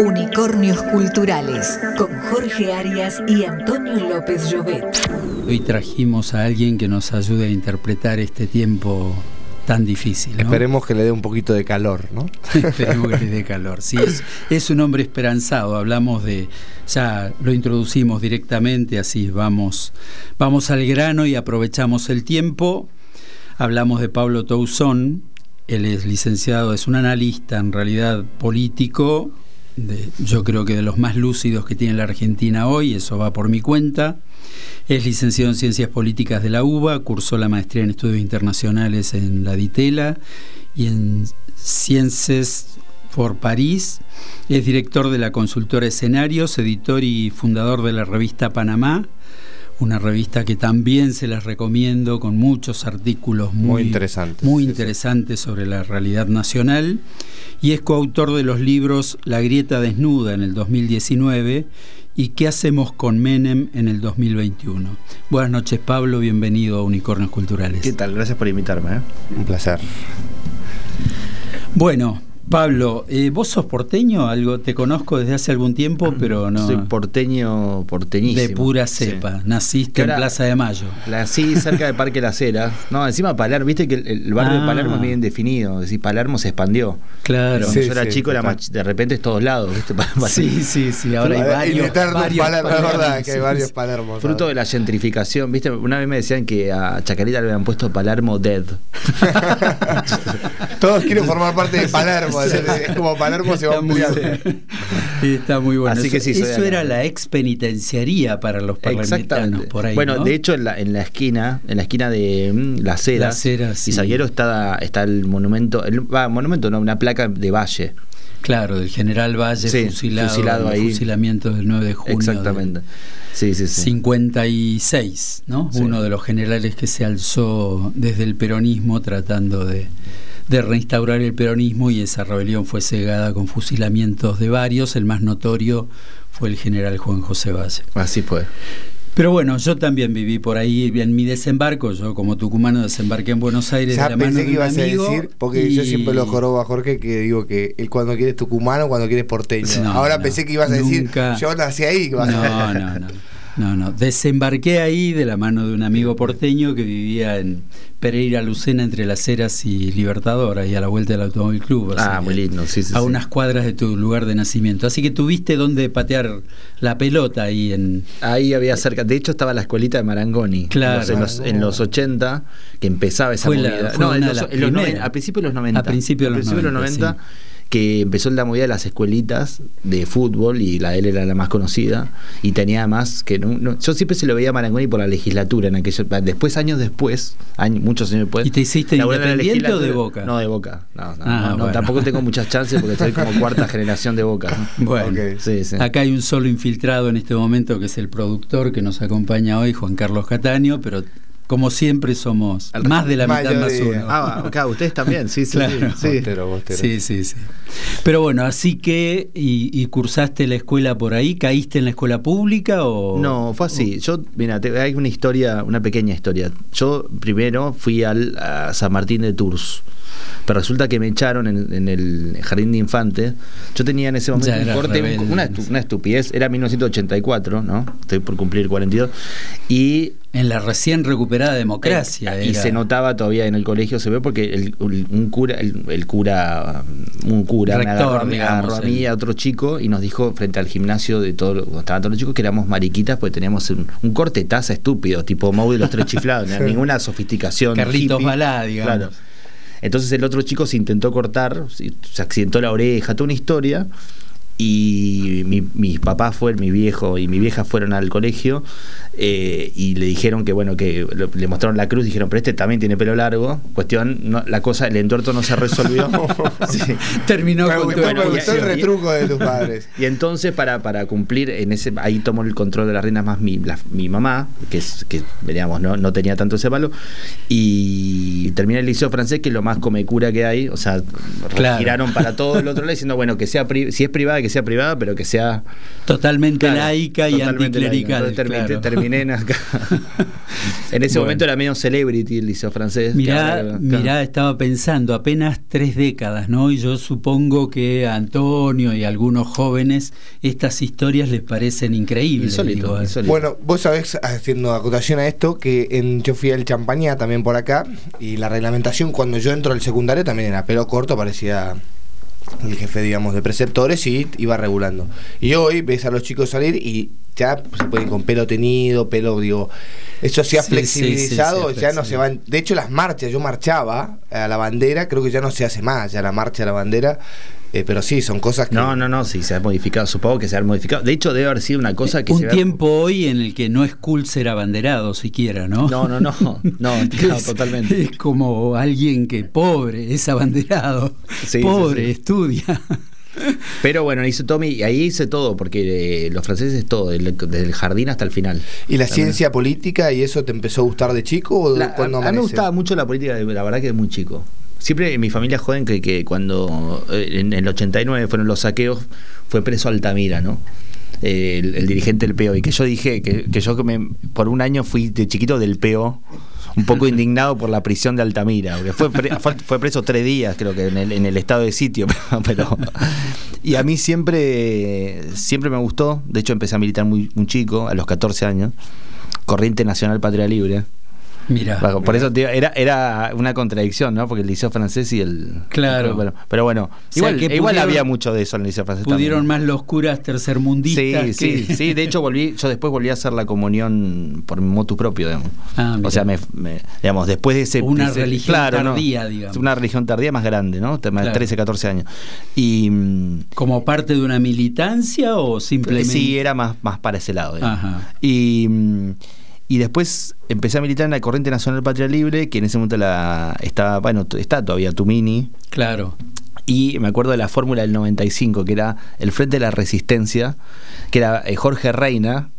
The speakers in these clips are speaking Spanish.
Unicornios Culturales con Jorge Arias y Antonio López Llobet. Hoy trajimos a alguien que nos ayude a interpretar este tiempo tan difícil. Esperemos que le dé un poquito de calor, ¿no? Esperemos que le dé calor. Sí, es, es, un hombre esperanzado. Hablamos de, ya lo introducimos directamente, así vamos, vamos al grano y aprovechamos el tiempo. Hablamos de Pablo Tousón. Él es licenciado, es un analista en realidad político, yo creo que de los más lúcidos que tiene la Argentina hoy, eso va por mi cuenta. Es licenciado en Ciencias Políticas de la UBA, cursó la maestría en Estudios Internacionales en la DITELA y en Ciencias por París. Es director de la consultora Escenarios, editor y fundador de la revista Panamá, una revista que también se las recomiendo con muchos artículos muy, interesantes, muy interesantes sobre la realidad nacional y es coautor de los libros La grieta desnuda en el 2019 y ¿Qué hacemos con Menem en el 2021? Buenas noches Pablo, bienvenido a Unicornios Culturales. ¿Qué tal? Gracias por invitarme. ¿eh? Un placer. Bueno, Pablo, eh, ¿vos sos porteño? Algo te conozco desde hace algún tiempo, pero no. Soy porteño, porteñísimo. De pura cepa. Naciste en Plaza de Mayo. Sí, cerca de Parque Las Heras. No, encima Palermo, viste que el, barrio de Palermo es ah. bien definido. Es decir, Palermo se expandió. Claro. Cuando yo era chico, era de repente es todos lados, ¿viste? sí, sí, sí. Ahora hay varios. varios Palermo, es verdad que hay varios Palermos. Fruto de la gentrificación, ¿viste? Una vez me decían que a Chacarita le habían puesto Palermo Dead. Todos quieren formar parte de Palermo es como Palermo se va a está muy bueno. Así que sí, eso, era la ex penitenciaría para los parlamentanos por ahí. Bueno, de hecho en la, en la esquina, en la esquina de mm, Las Heras, y Salguero está, está el monumento, el, monumento no, una placa de Valle. Claro, del general Valle fusilado, fusilado ahí. fusilamiento del 9 de junio. Exactamente. Sí, sí, sí. 56, ¿no? Uno de los generales que se alzó desde el peronismo tratando de de reinstaurar el peronismo y esa rebelión fue cegada con fusilamientos de varios. El más notorio fue el general Juan José Valle. Así fue. Pero bueno, yo también viví por ahí en mi desembarco. Yo, como tucumano, desembarqué en Buenos Aires. Ya de la pensé que ibas a decir, porque yo siempre lo jorobo a Jorge, que digo que él cuando quiere tucumano, cuando quiere porteño. Ahora pensé que ibas a decir, yo nací ahí. No, no, no. No, no. Desembarqué ahí de la mano de un amigo porteño que vivía en Pereira Lucena entre Las Heras y Libertadora y a la vuelta del Automóvil Club. Ah, muy lindo, sí, sí. A unas cuadras de tu lugar de nacimiento. Así que tuviste dónde patear la pelota ahí en. Ahí había cerca. De hecho, estaba la escuelita de Marangoni. Claro. En los, en los, 80, que empezaba esa movida. no, en los, en los a principios de los 90. A principios de los, 90. De los 90 que empezó la movida de las escuelitas de fútbol y la de él era la más conocida y tenía además que yo siempre se lo veía a Marangoni por la legislatura en aquello después años después muchos años después ¿y te hiciste independiente o de Boca? no de Boca no, ah, tampoco tengo muchas chances porque soy como cuarta generación de Boca bueno acá hay un solo infiltrado en este momento que es el productor que nos acompaña hoy Juan Carlos Cataño pero como siempre somos más de la mitad más uno. Ah, acá ustedes también, sí, sí, sí. sí, sí, Pero bueno, así que, y, cursaste la escuela por ahí? ¿Caíste en la escuela pública o...? No, fue así. Yo, mira, hay una historia, una pequeña historia. Yo primero fui al, a San Martín de Tours pero resulta que me echaron en, el jardín de infantes. Yo tenía en ese momento un corte, una, una, estupidez, era 1984, ¿no? Estoy por cumplir 42. Y en la recién recuperada democracia. Y se notaba todavía en el colegio, se ve porque el, un cura, el, cura, un cura me agarró, a mí y a otro chico y nos dijo frente al gimnasio de todos estaban todos los chicos que éramos mariquitas porque teníamos un, corte taza estúpido, tipo Mau de los tres chiflados, ninguna sofisticación. Carlitos Balá, digamos. Claro. Entonces el otro chico se intentó cortar, se accidentó la oreja, toda una historia y mi, mis papás fueron, mi viejo y mi vieja fueron al colegio eh, y le dijeron que bueno, que le mostraron la cruz, dijeron, pero este también tiene pelo largo. Cuestión, la cosa, el entuerto no se resolvió. Terminó con el retruco de tus padres. Y entonces, para, para cumplir, en ese ahí tomó el control de las reinas más mi, mi mamá, que es, que veníamos, no, no tenía tanto ese palo, y terminé el liceo francés, que es lo más come cura que hay, o sea, giraron para todo el otro lado diciendo, bueno, que sea si es privada que sea privada, pero que sea totalmente laica y anticlerical. Entonces terminé, en acá. en ese momento era medio celebrity el liceo francés. Mirá, mirá, estaba pensando, apenas tres décadas, ¿no? Y yo supongo que a Antonio y a algunos jóvenes estas historias les parecen increíbles. Bueno, vos sabés, haciendo acotación a esto, que en, yo fui al Champañá también por acá, y la reglamentación cuando yo entro al secundario también era pelo corto, parecía el jefe, digamos, de preceptores y iba regulando. Y hoy ves a los chicos salir y ya se pueden con pelo tenido, pelo, digo, eso se ha flexibilizado, ya no se van. De hecho, las marchas, yo marchaba a la bandera, creo que ya no se hace más, ya la marcha a la bandera eh, pero sí, son cosas que. No, no, no, sí, se ha modificado. Supongo que se ha modificado. De hecho, debe haber sido una cosa que. Un tiempo hoy en el que no es cool ser abanderado siquiera, ¿no? No, no, no. No, totalmente. Es como alguien que pobre, es abanderado. pobre, estudia. Pero bueno, hizo Tommy, y ahí hice todo, porque eh, los franceses todo, desde el jardín hasta el final. ¿Y la ciencia política y eso te empezó a gustar de chico o cuando a, mí me gustaba mucho la política, la verdad que de muy chico. Siempre en mi familia joden que, que cuando eh, en el 89 fueron los saqueos, fue preso Altamira, ¿no? el, dirigente del PO. Y que yo dije que, yo que me, por un año fui de chiquito del PO, un poco indignado por la prisión de Altamira. Porque fue, fue preso tres días, creo que en el, en el estado de sitio. Pero, y a mí siempre, siempre me gustó. De hecho, empecé a militar muy, muy chico, a los 14 años. Corriente Nacional Patria Libre. Mira. por eso era, era una contradicción, ¿no? Porque el liceo francés y el. Claro. pero bueno, igual, igual había mucho de eso en el liceo francés. Pudieron más los curas tercermundistas. Sí, sí, sí. De hecho, volví, yo después volví a hacer la comunión por motu propio, digamos. Ah, o sea, me, digamos, después de ese. Una religión tardía, digamos. Una religión tardía más grande, ¿no? Claro. 13, 14 años. Y. Mm, ¿Como parte de una militancia o simplemente.? Sí, era más, más para ese lado. Ajá. Y. Y después empecé a militar en la Corriente Nacional Patria Libre, que en ese momento la estaba, bueno, está todavía Tumini. Claro. Y me acuerdo de la fórmula del 95, que era el Frente de la Resistencia, que era eh, Jorge Reina,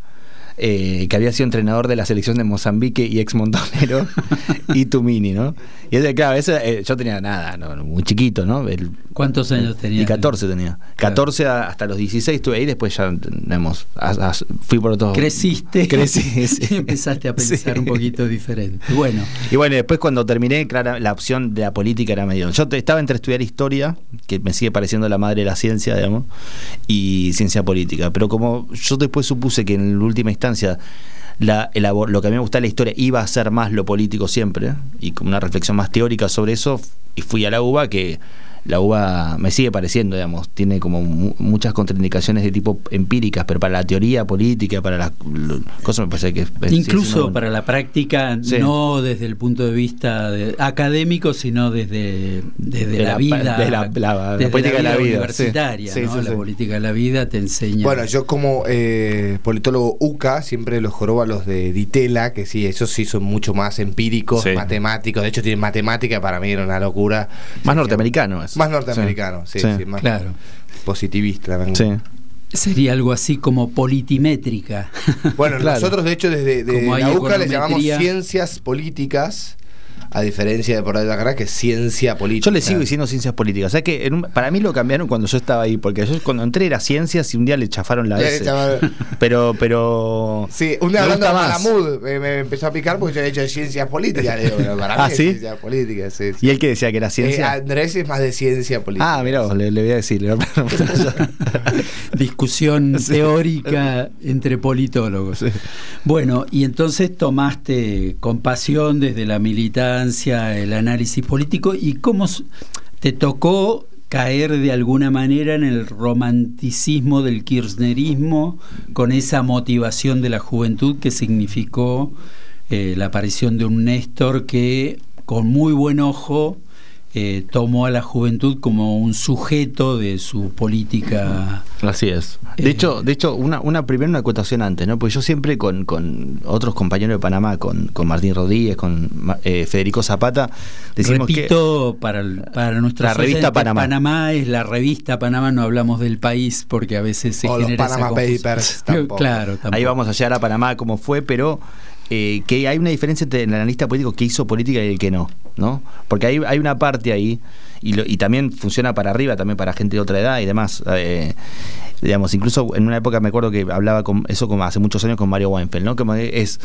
eh, que había sido entrenador de la selección de Mozambique y ex montonero, y Tumini, ¿no? Y es claro, eh, yo tenía nada, muy chiquito, ¿no? ¿Cuántos años tenía? Y 14 tenía. 14 hasta los 16 estuve ahí, después ya tenemos, fui por otro. Creciste. Crecí, y empezaste a pensar un poquito diferente. Bueno. Y bueno, después cuando terminé, claro, la opción de la política era medio. Yo estaba entre estudiar historia, que me sigue pareciendo la madre de la ciencia, digamos, y ciencia política. Pero como yo después supuse que en última la, lo que a mí me gusta de la historia iba a ser más lo político siempre, y como una reflexión más teórica sobre eso, y fui a la UBA que la uva me sigue pareciendo, digamos, tiene como muchas contraindicaciones de tipo empíricas, pero para la teoría política, para las cosas me parece que... Incluso para la práctica, no desde el punto de vista académico, sino desde, desde la, vida... Desde la, política de la vida. Universitaria, ¿no? La política de la vida te enseña... Bueno, yo como eh, politólogo UCA siempre los jorobo a los de Ditela, que sí, esos sí son mucho más empíricos, matemáticos, de hecho tienen matemática, para mí era una locura. Más norteamericano más norteamericano, sí, sí, más claro. positivista. Sí. Sería algo así como politimétrica. Bueno, nosotros de hecho desde la UCA le llamamos ciencias políticas a diferencia de por ahí de acá, que es ciencia política. Yo le sigo diciendo ciencias políticas. O sea que para mí lo cambiaron cuando yo estaba ahí, porque yo cuando entré era ciencias y un día le chafaron la S. pero, pero. Sí, un día hablando de Malamud me, empezó a picar porque yo he hecho ciencias políticas. Le digo, para ¿Ah, mí ¿sí? ciencias políticas. Sí, ¿Y él que decía que era ciencia? Eh, Andrés es más de ciencia política. Ah, mira, le, voy a decir. Discusión teórica entre politólogos. Bueno, y entonces tomaste compasión desde la militancia el análisis político y cómo te tocó caer de alguna manera en el romanticismo del kirchnerismo con esa motivación de la juventud que significó eh, la aparición de un Néstor que con muy buen ojo eh, tomó a la juventud como un sujeto de su política. Así es. De hecho, de hecho una, una primera una acotación antes, ¿no? Porque yo siempre con, con otros compañeros de Panamá, con, con Martín Rodríguez, con eh, Federico Zapata, decimos Repito, para, para nuestra la revista Panamá. Panamá es la revista Panamá, no hablamos del país porque a veces se o genera los Panama Papers. claro, Ahí vamos a llegar a Panamá como fue, pero eh, que hay una diferencia entre el analista político que hizo política y el que no, ¿no? Porque hay, hay una parte ahí, y, lo- y también funciona para arriba, también para gente de otra edad y demás. eh, digamos, incluso en una época me acuerdo que hablaba con eso como hace muchos años con Mario Weinfeld, ¿no? Como es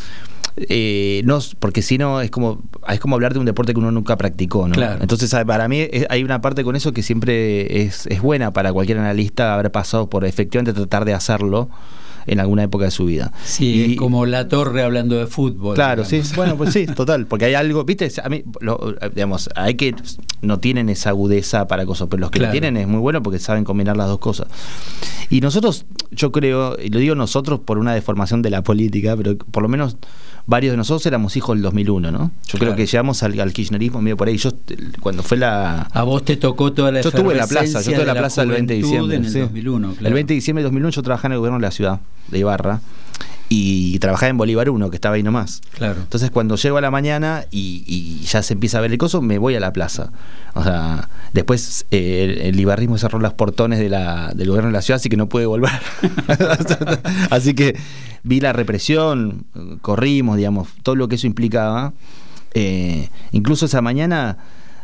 eh, no, porque si no es como es como hablar de un deporte que uno nunca practicó, ¿no? Claro. Entonces para mí es- hay una parte con eso que siempre es, es buena para cualquier analista haber pasado por efectivamente tratar de hacerlo en alguna época de su vida. Sí, Y- es como la torre hablando de fútbol. Claro, sí, bueno, pues sí, total, porque hay algo, viste, a mí, lo- digamos, hay que, no tienen esa agudeza para cosas, pero los que Claro. lo tienen es muy bueno porque saben combinar las dos cosas. Y nosotros, yo creo, y lo digo nosotros por una deformación de la política, pero por lo menos varios de nosotros éramos hijos del 2001, ¿no? Yo creo que llegamos al, al kirchnerismo medio por ahí. Yo, cuando fue la, A vos te tocó toda la yo estuve en la plaza, yo estuve en la plaza el 20 de diciembre. En el sí. 2001, claro. El 20 de diciembre de 2001 yo trabajaba en el gobierno de la ciudad, de Ibarra, y trabajaba en Bolívar 1, que estaba ahí nomás. Claro. Entonces cuando llego a la mañana y, y ya se empieza a ver el coso, me voy a la plaza. O sea, después eh, el, el ibarrismo cerró los portones de la, del gobierno de la ciudad, así que no pude volver. así que vi la represión, corrimos, digamos, todo lo que eso implicaba. Eh, incluso esa mañana,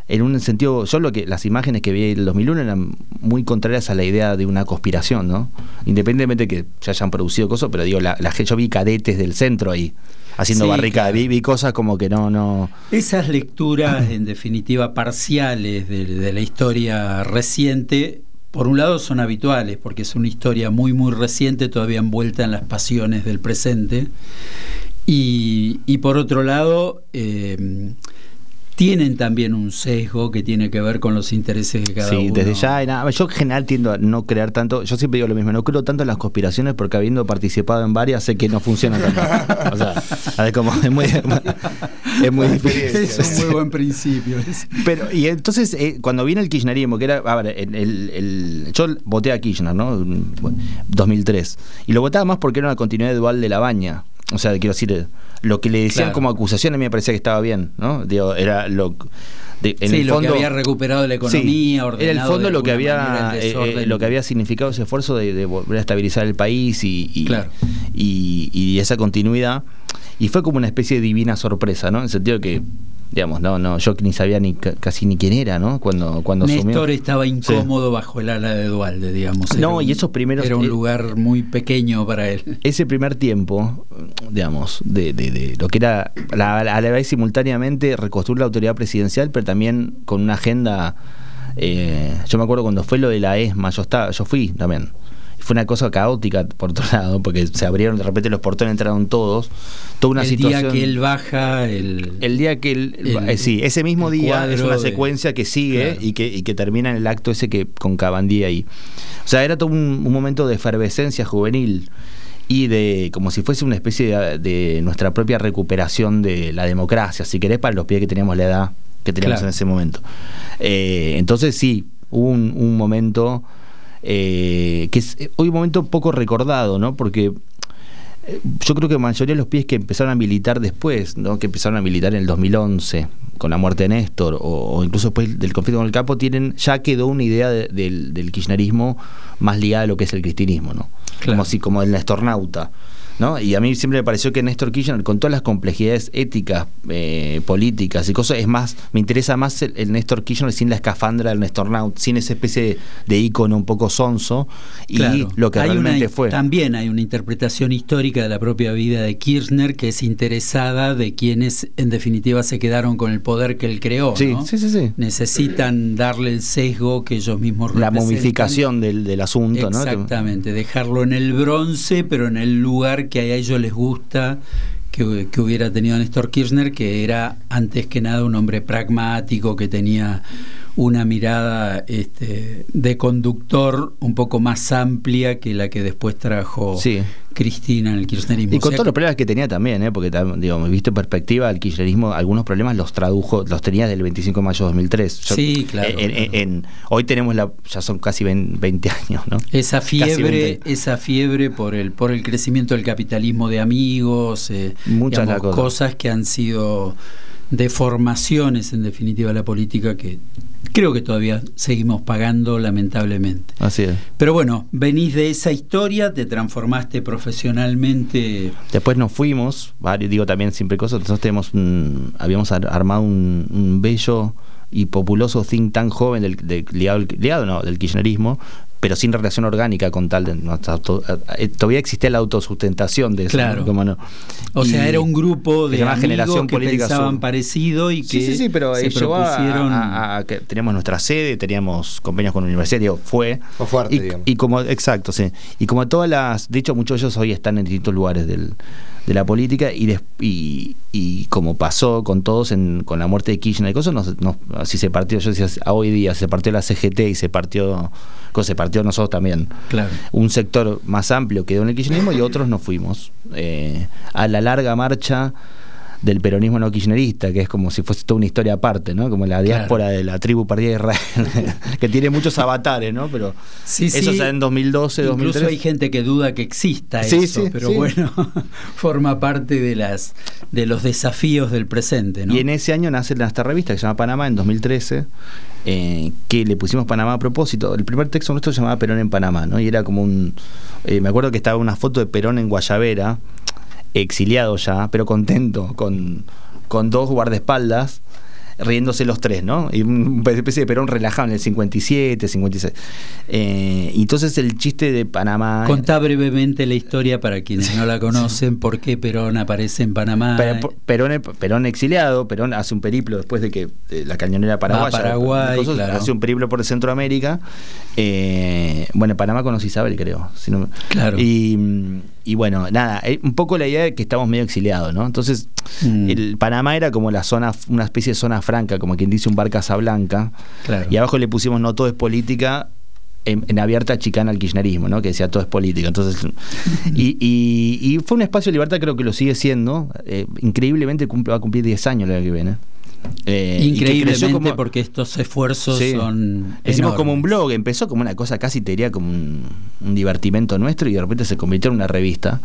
en un sentido, yo lo que las imágenes que vi en el 2001 eran muy contrarias a la idea de una conspiración, ¿no? Independientemente de que se hayan producido cosas, pero digo, la, la yo vi cadetes del centro ahí haciendo Sí, claro. vi, vi cosas como que no, no. Esas lecturas, en definitiva, parciales de, de la historia reciente, por un lado son habituales, porque es una historia muy, muy reciente, todavía envuelta en las pasiones del presente, y, y por otro lado, eh, tienen también un sesgo que tiene que ver con los intereses de cada sí, uno. desde ya, y nada. yo en general tiendo a no creer tanto, yo siempre digo lo mismo, no creo tanto en las conspiraciones porque habiendo participado en varias sé que no funcionan tanto. o sea, es como es muy, es muy difícil. Es un muy buen principio. Pero, y entonces, eh, cuando viene el kirchnerismo, que era, a ver, el, el- el- yo voté a Kirchner, ¿no? Bueno, 2003. Y lo votaba más porque era una continuidad dual de la baña. O sea, quiero decir, lo que le decían Claro. como acusación a mí me parecía que estaba bien, ¿no? Digo, era lo. de- en sí, el lo fondo, que había recuperado la economía, Sí, era el fondo lo que había eh, eh, lo que había significado ese esfuerzo de, de volver a estabilizar el país y, y, Claro. y- y esa continuidad y fue como una especie de divina sorpresa no en el sentido que digamos no no yo ni sabía ni ca- casi ni quién era no cuando cuando Néstor estaba incómodo bajo el ala de Dualde, digamos. Era No, un- y esos primeros- Era un eh, lugar muy pequeño para él. ese primer tiempo, digamos, de, de- de lo que era la- a la vez simultáneamente reconstruir la autoridad presidencial, pero también con una agenda. eh, yo me acuerdo cuando fue lo de la ESMA, yo estaba, yo fui también. Fue una cosa caótica por otro lado, porque se abrieron de repente los portones, entraron todos. Toda una el situación. día que él baja, el, El día que él, El- eh, sí, ese mismo el día es una de- secuencia que sigue Claro. y, que, y que termina en el acto ese que con Cabandí ahí. O sea, era todo un, un momento de efervescencia juvenil y de como si fuese una especie de, de nuestra propia recuperación de la democracia, si querés, para los pies que teníamos la edad que teníamos Claro. en ese momento. Eh, entonces sí, hubo un, un momento eh, que es eh, hoy un momento poco recordado, ¿no? Porque eh, yo creo que la mayoría de los pies que empezaron a militar después, ¿no? que empezaron a militar en el 2011 con la muerte de Néstor o, o incluso después del conflicto con el capo, tienen ya quedó una idea de- del, del kirchnerismo más ligada a lo que es el cristianismo, ¿no? Claro. Como si como el nestornauta. ¿No? Y a mí siempre me pareció que Néstor Kirchner, con todas las complejidades éticas, eh, políticas y cosas, es más, me interesa más el, el Néstor Kirchner sin la escafandra del Nestornaut, sin esa especie de, de ícono un poco sonso y Claro. lo que realmente una- fue. También hay una interpretación histórica de la propia vida de Kirchner que es interesada de quienes en definitiva se quedaron con el poder que él creó. Sí, ¿no? sí, sí, sí. Necesitan darle el sesgo que ellos mismos la representan. momificación del, del asunto, ¿no? Exactamente, dejarlo en el bronce, pero en el lugar que a ellos les gusta que, que hubiera tenido Néstor Kirchner, que era antes que nada un hombre pragmático, que tenía una mirada este, de conductor un poco más amplia que la que después trajo Sí. Cristina en el kirchnerismo. Y con O sea todos los problemas que tenía también, ¿eh? porque digo, visto en perspectiva, el kirchnerismo, algunos problemas los tradujo, los tenía del 25 de mayo de 2003. Yo- Sí, claro, en- en- claro. en- hoy tenemos la, ya son casi 20, 20 años, ¿no? Esa fiebre, 20. esa fiebre por el, por el crecimiento del capitalismo de amigos, eh, Muchas digamos, cosas que han sido deformaciones en definitiva de la política que creo que todavía seguimos pagando lamentablemente. Así es. Pero bueno, venís de esa historia, te transformaste profesionalmente. Después nos fuimos, varios, digo también siempre cosas, nosotros tenemos un- habíamos ar- armado un, un bello y populoso think tank joven del, del- ligado, al- ligado, no, del kirchnerismo, pero sin relación orgánica con tal de nuestra auto- eh, todavía existía la autosustentación de eso, Claro. ¿no? Como no. O sea, era un grupo de Generación que Política pensaban Sur. parecido y que Sí, sí, sí, pero se eh, a- propusieron. a, a que teníamos nuestra sede, teníamos convenios con la universidad, digo, fue. Fue fuerte, y, digamos. y como, exacto, sí. Y como todas las, de hecho, muchos de ellos hoy están en distintos lugares del, de la política y, des- y, y como pasó con todos en, con la muerte de Kirchner y cosas, si se partió, yo decía, a hoy día se partió la CGT y se partió, se partió nosotros también. Claro. Un sector más amplio quedó en el kirchnerismo y otros nos fuimos eh, a la larga marcha del peronismo no kirchnerista, que es como si fuese toda una historia aparte, ¿no? Como la diáspora de la tribu partida de Israel, que tiene muchos avatares, ¿no? Pero Sí, eso sí. ya en 2012, Incluso 2013. hay gente que duda que exista Sí, eso, pero bueno, forma parte de las de los desafíos del presente, ¿no? Y en ese año nace esta revista que se llama Panamá en 2013, eh, que le pusimos Panamá a propósito. El primer texto nuestro se llamaba Perón en Panamá, ¿no? Y era como un. eh, me acuerdo que estaba una foto de Perón en Guayavera, exiliado ya, pero contento, con, con dos guardaespaldas. Riéndose los tres, ¿no? Y una especie de Perón relajado en el 57, 56. Eh, entonces el chiste de Panamá. Contá brevemente la historia para quienes no la conocen, por qué Perón aparece en Panamá. Pero- Perón, Perón exiliado, Perón hace un periplo después de que eh, la cañonera paraguaya Paraguay, cosas, claro. hace un periplo por Centroamérica. Eh, bueno, en Panamá conocí a Isabel, creo. si no me- Claro. Y, mm, y bueno, nada, eh, un poco la idea de que estamos medio exiliados, ¿no? Entonces, Mm. el Panamá era como la zona, una especie de zona franca, como quien dice un bar Casablanca. Claro. Y abajo le pusimos no todo es política. En, en abierta chicana al kirchnerismo, ¿no? Que decía todo es política. Entonces, y, y- y fue un espacio de libertad, creo que lo sigue siendo. Eh, increíblemente cumple, va a cumplir 10 años el año que viene. Eh, Increíblemente, como- porque estos esfuerzos Sí. son. Hicimos como un blog, empezó como una cosa casi te diría como un, un divertimento nuestro y de repente se convirtió en una revista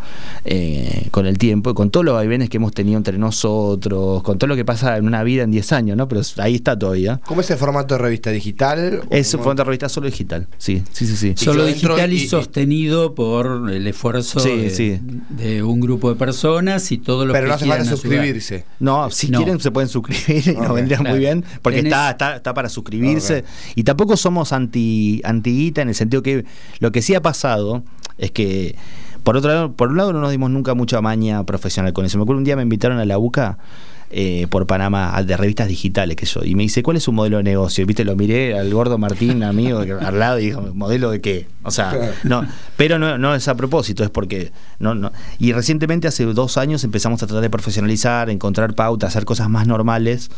eh, con el tiempo, con todos los vaivenes que hemos tenido entre nosotros, con todo lo que pasa en una vida en 10 años, ¿no? Pero ahí está todavía. ¿Cómo es el formato de revista digital? Es ¿Cómo? fue una revista solo digital, sí, sí, sí. sí. Solo digital y, y- y- sostenido por el esfuerzo Sí, de, sí. de un grupo de personas y todos los Pero que no hace falta ayudar. suscribirse. No, si No. quieren se pueden suscribir y nos vendría claro. muy bien, porque Tenés- está, está, está para suscribirse. Y tampoco somos anti antiguita en el sentido que lo que sí ha pasado es que, por otro lado, por un lado no nos dimos nunca mucha maña profesional con eso. Me acuerdo un día me invitaron a la UCA eh, por Panamá, al de revistas digitales que yo, y me dice, ¿cuál es su modelo de negocio? Viste, lo miré al gordo Martín, amigo, al lado, y dijo, ¿modelo de qué? O sea, no, pero no, no es a propósito, es porque no, no. Y recientemente, hace dos años, empezamos a tratar de profesionalizar, encontrar pautas, hacer cosas más normales.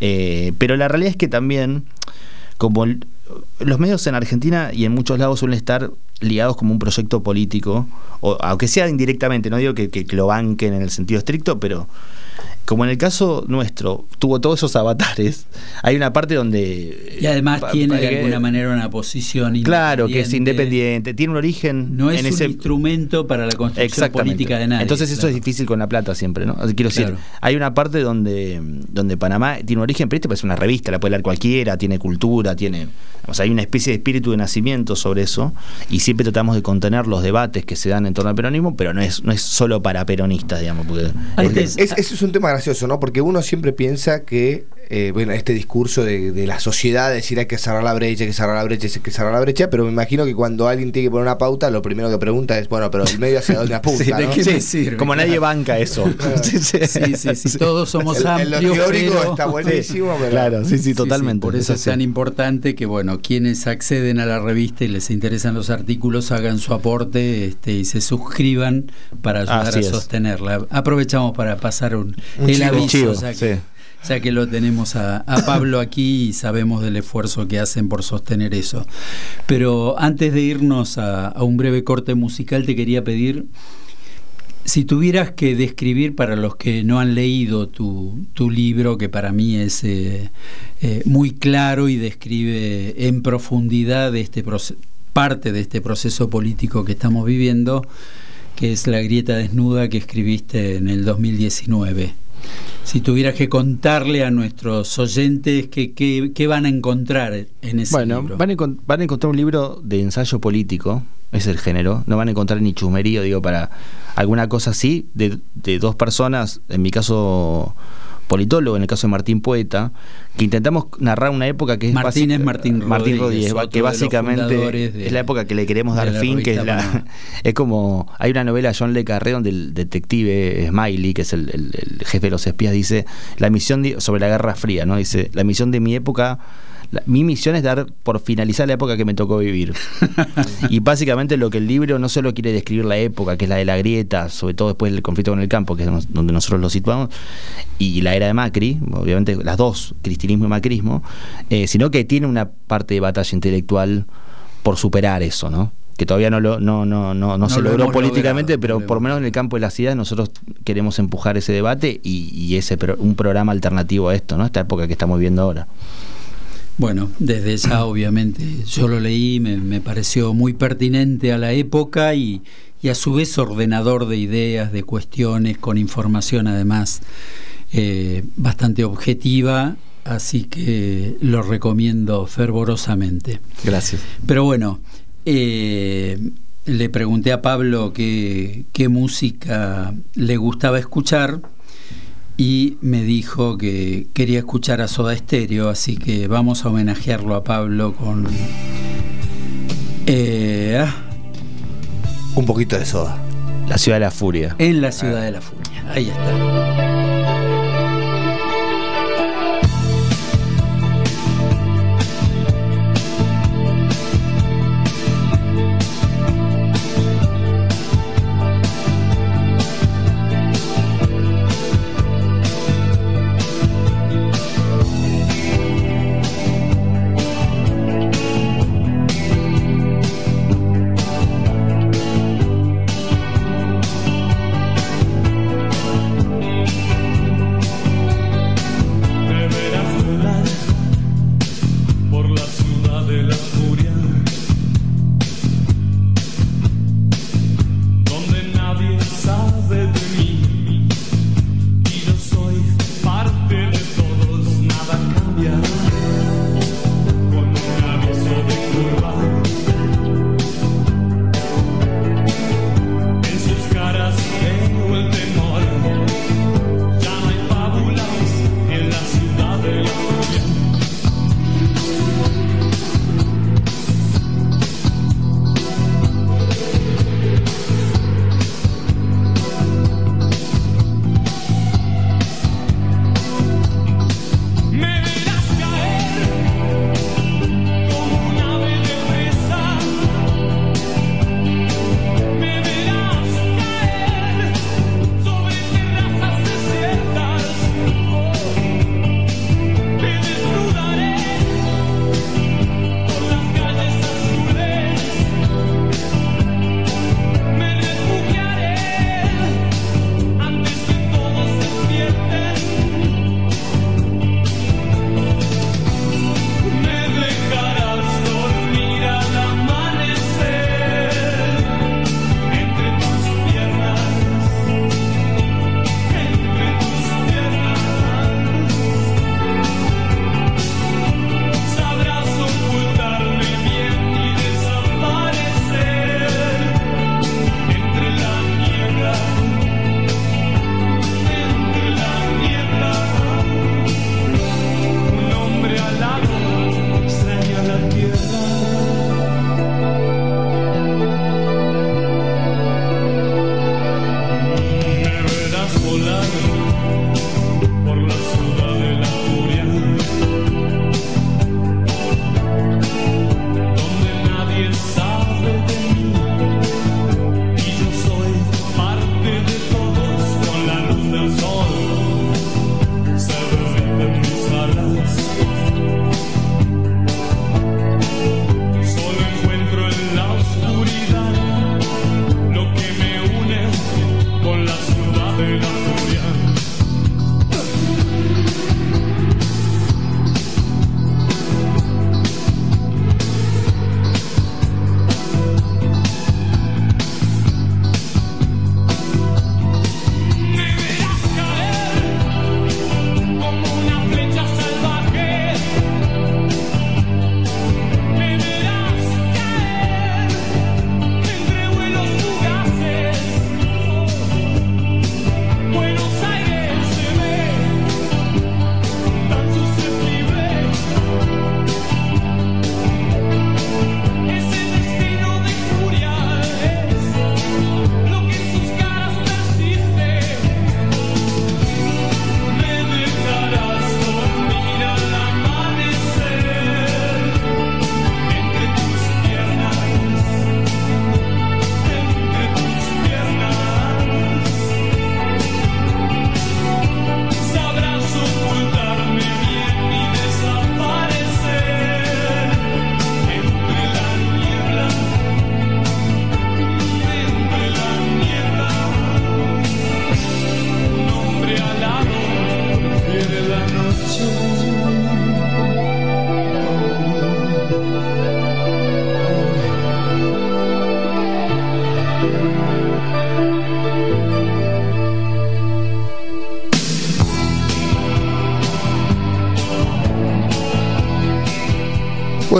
eh, pero la realidad es que también, como el- los medios en Argentina y en muchos lados suelen estar ligados como un proyecto político, o aunque sea indirectamente, no digo que, que- que lo banquen en el sentido estricto, pero como en el caso nuestro, tuvo todos esos avatares, hay una parte donde... Y además pa- tiene de alguna manera una posición Claro, que es independiente, tiene un origen No es en un ese... instrumento para la construcción política de nadie. Entonces eso claro. es difícil con la plata siempre, ¿no? Quiero decir, Claro. hay una parte donde, donde Panamá tiene un origen, pero este parece una revista, la puede leer cualquiera, tiene cultura, tiene... O sea, hay una especie de espíritu de nacimiento sobre eso y siempre tratamos de contener los debates que se dan en torno al peronismo, pero no es, no es solo para peronistas, digamos, porque... Antes- Es, un tema gracioso, ¿no? Porque uno siempre piensa que, eh, bueno, este discurso de, de la sociedad, de decir hay que cerrar la brecha, hay que cerrar la brecha, hay que cerrar la brecha, pero me imagino que cuando alguien tiene que poner una pauta, lo primero que pregunta es, bueno, pero el medio hacia dónde apunta, Sí, ¿de ¿no? qué Sí, me sirve? como nadie banca eso. Sí, sí, sí, todos somos En- en lo amplios. teórico pero- está buenísimo, pero... Claro, sí, sí, totalmente. sí, por eso es tan importante que, bueno, quienes acceden a la revista y les interesan los artículos hagan su aporte este, y se suscriban para ayudar Así a es. sostenerla. Aprovechamos para pasar un, Un el chivo. aviso, Chivo, ya, que, sí. ya que lo tenemos a, a Pablo aquí y sabemos del esfuerzo que hacen por sostener eso. Pero antes de irnos a, a un breve corte musical, te quería pedir si tuvieras que describir para los que no han leído tu, tu libro, que para mí es eh, eh, muy claro y describe en profundidad este proce- parte de este proceso político que estamos viviendo, que es La grieta desnuda que escribiste en el 2019. Si tuvieras que contarle a nuestros oyentes qué que, van a encontrar en ese bueno, libro. Van a, van a encontrar un libro de ensayo político, es el género. No van a encontrar ni chusmerío, digo, para alguna cosa así, de, de dos personas, en mi caso politólogo, en el caso de Martín Poeta, que intentamos narrar una época que es Martín es Martín Rodríguez, que básicamente es la época que le queremos dar fin, que es, la, es como hay una novela de John Le Carré donde el detective Smiley, que es el, jefe de los espías, dice la misión sobre la Guerra Fría, ¿no? Dice la misión de mi época mi misión es dar por finalizar la época que me tocó vivir. y básicamente lo que el libro no solo quiere describir la época, que es la de la grieta, sobre todo después del conflicto con el campo, que es donde nosotros lo situamos, y la era de Macri, obviamente las dos, cristianismo y macrismo, eh, sino que tiene una parte de batalla intelectual por superar eso, ¿no? que todavía no, lo, no, no, no, no, se logró políticamente, pero por lo menos en el campo de las ideas nosotros queremos empujar ese debate y, y ese un programa alternativo a esto, ¿no? Esta época que estamos viviendo ahora. Bueno, desde ya obviamente yo lo leí, me, pareció muy pertinente a la época y, a su vez ordenador de ideas, de cuestiones, con información además eh, bastante objetiva, así que lo recomiendo fervorosamente. Gracias. Pero bueno, eh, le pregunté a Pablo qué, qué música le gustaba escuchar y me dijo que quería escuchar a Soda Stereo, así que vamos a homenajearlo a Pablo con eh, ah. un poquito de soda. La ciudad de la furia. En la ciudad de la furia. Ahí está.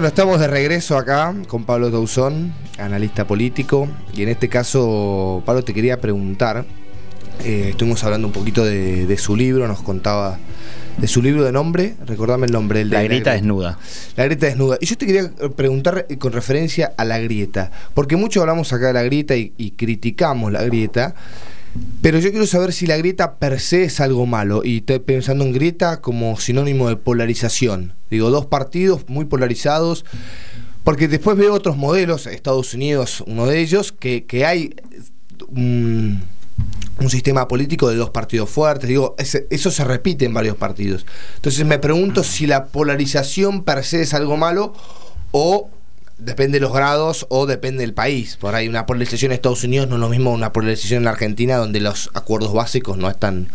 Estamos de regreso acá con Pablo Tauzón, analista político, y en este caso, Pablo, te quería preguntar, eh, estuvimos hablando un poquito de, de su libro, nos contaba de su libro de nombre, recordame el nombre. El de la grieta desnuda. La grieta desnuda. Y yo te quería preguntar con referencia a la grieta, porque mucho hablamos acá de la grieta y, y criticamos la grieta. Pero yo quiero saber si la grieta per se es algo malo. Y estoy pensando en grieta como sinónimo de polarización. Digo, dos partidos muy polarizados. Porque después veo otros modelos, Estados Unidos, uno de ellos, que, que hay un, un sistema político de dos partidos fuertes. Digo, eso se repite en varios partidos. Entonces me pregunto si la polarización per se es algo malo o depende de los grados o depende del país. Por ahí una polarización en Estados Unidos no es lo mismo una polarización en la Argentina donde los acuerdos básicos no están,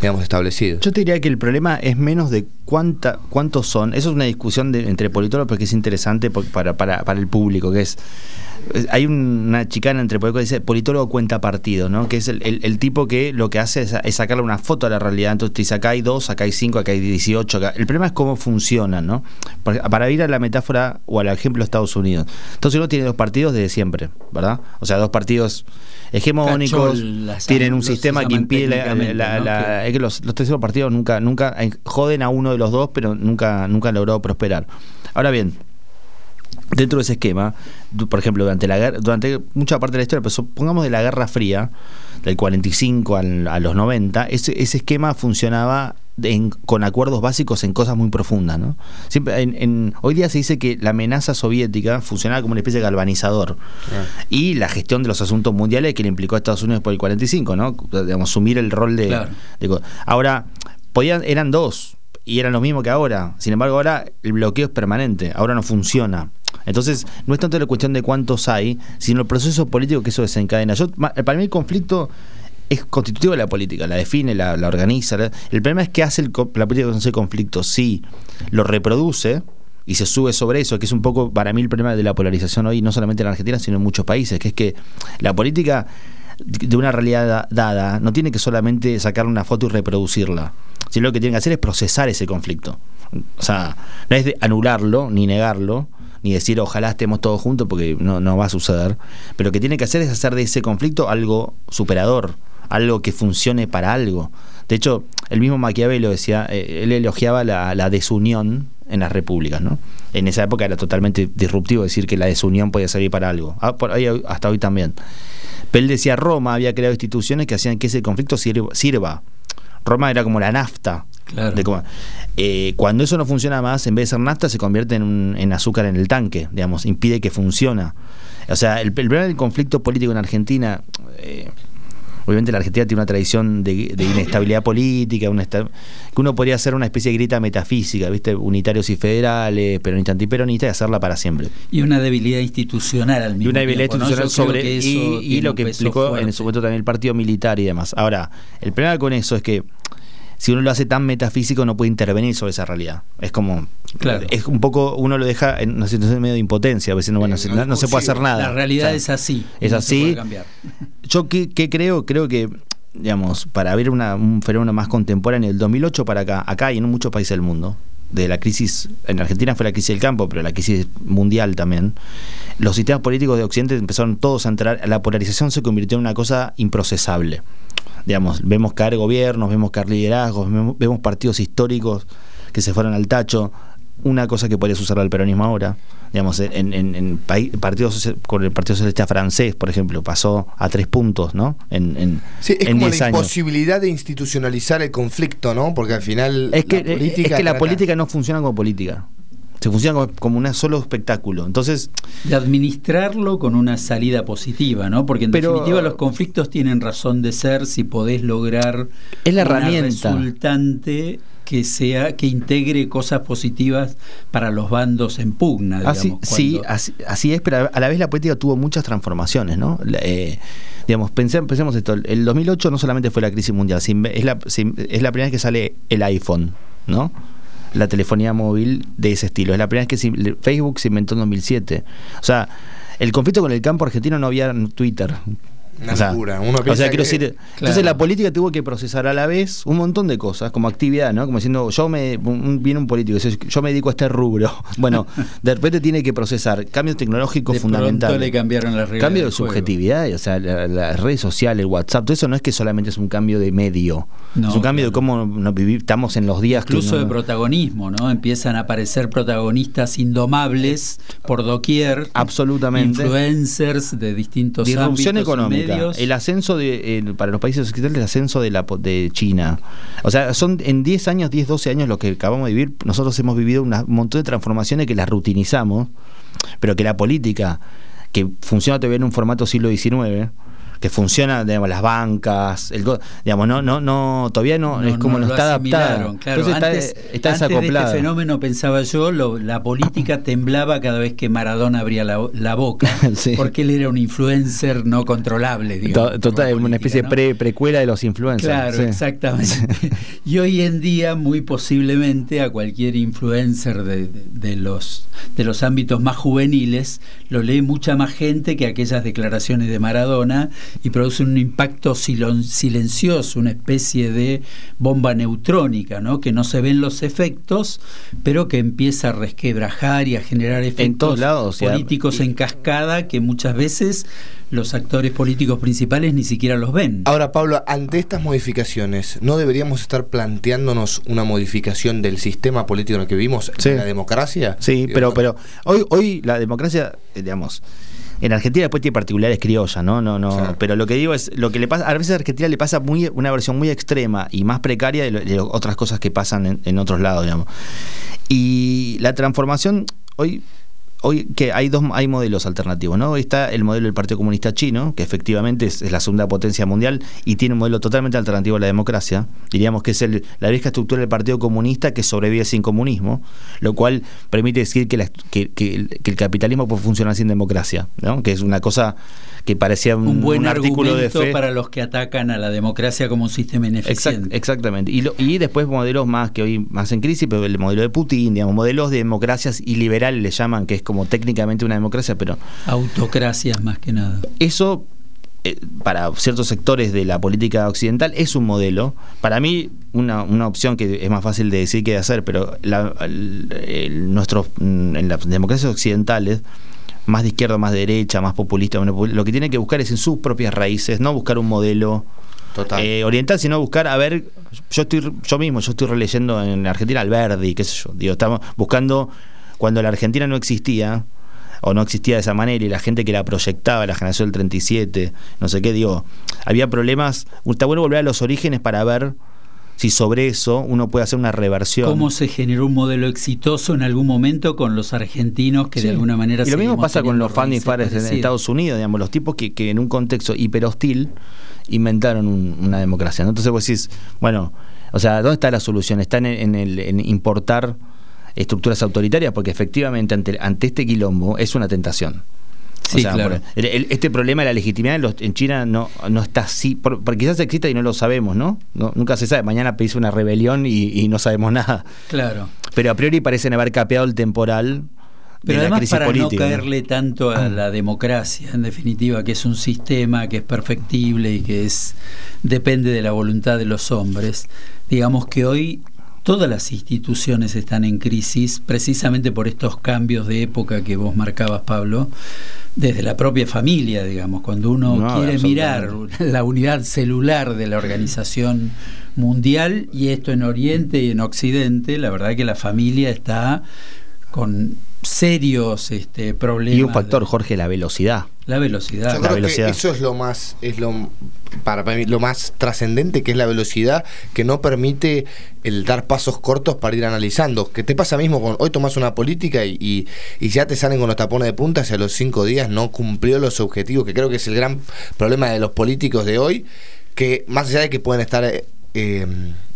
digamos, establecidos. Yo te diría que el problema es menos de cuánta, cuántos son. Eso es una discusión de- entre politólogos porque es interesante por- para, para, para el público, que es... Hay un- una chicana entre politólogos que dice politólogo cuenta partido, ¿no? Que es el, el- el tipo que lo que hace es, es sacarle una foto a la realidad. Entonces te dice, acá hay dos, acá hay cinco, acá hay 18. Acá. El problema es cómo funcionan, ¿no? Para ir a la metáfora o al ejemplo de Estados Unidos. Estados Unidos tiene dos partidos desde siempre, ¿verdad? O sea, dos partidos hegemónicos, Cachol, tienen un sistema que impide la- técnicamente, la- ¿no? la- Que- es que los, los terceros partidos nunca, nunca eh, joden a uno de los dos, pero nunca, nunca han logrado prosperar. Ahora bien, dentro de ese esquema, por ejemplo, durante la guerra, durante mucha parte de la historia, pero pongamos de la Guerra Fría, del 45 al- a los 90, ese, ese esquema funcionaba en- con acuerdos básicos en cosas muy profundas. ¿no? Siempre, en- en- hoy día se dice que la amenaza soviética funcionaba como una especie de galvanizador y la gestión de los asuntos mundiales que le implicó a Estados Unidos por el 45, ¿no? Digamos, asumir el rol de, Claro. de ahora podían eran dos y eran lo mismo que ahora. Sin embargo, ahora el bloqueo es permanente, ahora no funciona. Entonces, no es tanto la cuestión de cuántos hay, sino el proceso político que eso desencadena. Yo, para mí el conflicto es constitutivo de la política, la define, la, la organiza. la- el problema es que hace el la política con ese conflicto. Si lo reproduce y se sube sobre eso, que es un poco para mí el problema de la polarización hoy, no solamente en Argentina, sino en muchos países, que es que la política de una realidad da- dada no tiene que solamente sacar una foto y reproducirla, sino lo que tiene que hacer es procesar ese conflicto. O sea, no es de anularlo ni negarlo, ni decir ojalá estemos todos juntos porque no, no va a suceder, pero lo que tiene que hacer es hacer de ese conflicto algo superador, algo que funcione para algo. De hecho, el mismo Maquiavelo decía, eh, él elogiaba la, la desunión en las repúblicas, ¿no? En esa época era totalmente disruptivo decir que la desunión podía servir para algo. Ah, hasta hoy también. Pero él decía Roma había creado instituciones que hacían que ese conflicto sirva. Roma era como la nafta. Claro. de eh, cuando eso no funciona más, en vez de ser nafta, se convierte en, un- en azúcar en el tanque, digamos, impide que funciona. O sea, el, el problema del conflicto político en Argentina, eh, obviamente la Argentina tiene una tradición de, de inestabilidad política, una que uno podría hacer una especie de grita metafísica, ¿viste? Unitarios y federales, peronistas antiperonistas, y hacerla para siempre. Y una debilidad institucional al mismo Y una debilidad tiempo, ¿no? institucional creo sobre y, y lo que peso implicó en su momento también el partido militar y demás. Ahora, el problema con eso es que si uno lo hace tan metafísico no puede intervenir sobre esa realidad. Es como Claro. es un poco uno lo deja en una situación medio de impotencia, no, bueno, Eh, no, no se puede hacer nada. La realidad O sea, es así. es no se así. puede cambiar. Yo qué, qué creo, creo que digamos, para ver una- un fenómeno más contemporáneo, del 2008 para acá, acá y en muchos países del mundo, de la crisis, en Argentina fue la crisis del campo, pero la crisis mundial también, los sistemas políticos de Occidente empezaron todos a entrar, la polarización se convirtió en una cosa improcesable. Digamos, vemos caer gobiernos, vemos caer liderazgos, vemos, vemos partidos históricos que se fueron al tacho, una cosa que podría suceder al peronismo ahora. Digamos, en, en, en partidos con el Partido Socialista francés, por ejemplo, pasó a tres puntos, ¿no? En, en, Sí, es en como 10 la años. imposibilidad de institucionalizar el conflicto, ¿no? Porque al final Es que, la política es que la trata- política no funciona como política. Se funciona como, como un solo espectáculo. Entonces, De administrarlo con una salida positiva, ¿no? Porque en Pero- definitiva los conflictos tienen razón de ser si podés lograr Es la una herramienta. resultante que sea que integre cosas positivas para los bandos en pugna, así, digamos. sí, cuando- así, así es, pero a la vez la política tuvo muchas transformaciones, ¿no? Eh, digamos, pensemos, pensemos esto. El 2008 no solamente fue la crisis mundial, es la, es la primera vez que sale el iPhone, ¿no? La telefonía móvil de ese estilo. Es la primera vez que se- Facebook se inventó en 2007. O sea, el conflicto con el campo argentino no había en Twitter. Una o sea, locura. Uno o sea, quiero que- decir, Claro. entonces la política tuvo que procesar a la vez un montón de cosas, como actividad, ¿no? Como diciendo, yo me, un- viene un político, dice, yo me dedico a este rubro. Bueno, de repente tiene que procesar cambios tecnológicos De fundamentales. le cambiaron las reglas Cambio de subjetividad, o sea, la- las redes sociales, el WhatsApp, todo eso no es que solamente es un cambio de medio, No, es un cambio de cómo nos vivi- estamos en los días que Incluso no- de protagonismo, ¿no? Empiezan a aparecer protagonistas indomables por doquier. Absolutamente. Influencers de distintos Disrupción ámbitos y medios. el ascenso de, el- para los países occidentales, el ascenso de, la, de China. O sea, son en 10 años, 10, 12 años lo que acabamos de vivir, nosotros hemos vivido un montón de transformaciones que las rutinizamos, pero que la política, que funciona todavía en un formato siglo XIX, que funciona, digamos, las bancas, el, digamos, no, no, no, todavía no, es como no, está adaptada. Claro, Entonces está, antes, está antes de este fenómeno pensaba yo, lo- la política temblaba cada vez que Maradona abría la, la boca, Sí. porque él era un influencer no controlable, digamos. To- Total, como una política, especie de pre- precuela de los influencers. Claro, sí. exactamente. y hoy en día, muy posiblemente, a cualquier influencer de, de- de los, de los ámbitos más juveniles, lo lee mucha más gente que aquellas declaraciones de Maradona y producen un impacto silencioso, una especie de bomba neutrónica, ¿no? que no se ven los efectos, pero que empieza a resquebrajar y a generar efectos todos lados, o sea, políticos y- en cascada que muchas veces los actores políticos principales ni siquiera los ven. Ahora, Pablo, ante estas modificaciones, ¿no deberíamos estar planteándonos una modificación del sistema político en el que vivimos, Sí. la democracia? Sí, pero, pero hoy, hoy la democracia, eh, digamos, en Argentina después tiene particulares criollas, ¿no? No, no. Claro. Pero lo que digo es, lo que le pasa, a veces a Argentina le pasa muy, una versión muy extrema y más precaria de, lo- de otras cosas que pasan en, en otros lados, digamos. Y la transformación, hoy, hoy que hay dos hay modelos alternativos, ¿no? Hoy está el modelo del Partido Comunista Chino, que efectivamente es, es la segunda potencia mundial y tiene un modelo totalmente alternativo a la democracia. Diríamos que es el, la vieja estructura del Partido Comunista que sobrevive sin comunismo, lo cual permite decir que, la- que- que el, que el capitalismo puede funcionar sin democracia, ¿no? Que es una cosa que parecía un, un buen un artículo de argumento fe. para los que atacan a la democracia como un sistema Exact- ineficiente. exactamente. Y, lo- y después modelos más que hoy más en crisis, pero el modelo de Putin, digamos, modelos de democracias iliberales le llaman, que es como técnicamente una democracia, pero Autocracias más que nada. eso eh, para ciertos sectores de la política occidental es un modelo. Para mí, una, una opción que es más fácil de decir que de hacer, pero la, el- el- nuestros, mm, en las democracias occidentales, más de izquierda, más de derecha, más populista, lo que tiene que buscar es en sus propias raíces, no buscar un modelo Total. eh, oriental, sino buscar, a ver, yo estoy yo mismo, yo estoy releyendo en Argentina Alberdi, qué sé yo, digo, estamos buscando cuando la Argentina no existía o no existía de esa manera y la gente que la proyectaba, la generación del 37, no sé qué, digo, había problemas, está bueno volver a los orígenes para ver si sobre eso uno puede hacer una reversión. ¿Cómo se generó un modelo exitoso en algún momento con los argentinos que Sí. de alguna manera Y lo mismo pasa con los funding fathers en? Estados Unidos, digamos, los tipos que, que en un contexto hiper hostil inventaron un- una democracia. ¿no? Entonces vos decís, bueno, o sea, ¿dónde está la solución? Está en, en el, en importar estructuras autoritarias, porque efectivamente ante, ante este quilombo es una tentación. Sí, claro. por- el- el- este problema de la legitimidad en, los- en China no, no está así, por- porque quizás exista y no lo sabemos, ¿no? No- nunca se sabe. Mañana pedís una rebelión y, y no sabemos nada. Claro. Pero a priori parecen haber capeado el temporal Pero de la además crisis para política. no ¿no? caerle tanto a la democracia, en definitiva, que es un sistema que es perfectible y que es depende de la voluntad de los hombres. Digamos que hoy todas las instituciones están en crisis precisamente por estos cambios de época que vos marcabas, Pablo, desde la propia familia, digamos, cuando uno No, quiere mirar la unidad celular de la organización mundial y esto en Oriente y en Occidente, la verdad que la familia está con serios este, problemas. Y un factor, de- Jorge, la velocidad. La velocidad. Yo la creo velocidad. que eso es lo más, es lo para mí lo más trascendente que es la velocidad que no permite el dar pasos cortos para ir analizando. Que te pasa mismo con hoy tomas una política y, y, y ya te salen con los tapones de punta hacia los cinco días no cumplió los objetivos, que creo que es el gran problema de los políticos de hoy, que más allá de que pueden estar eh, eh,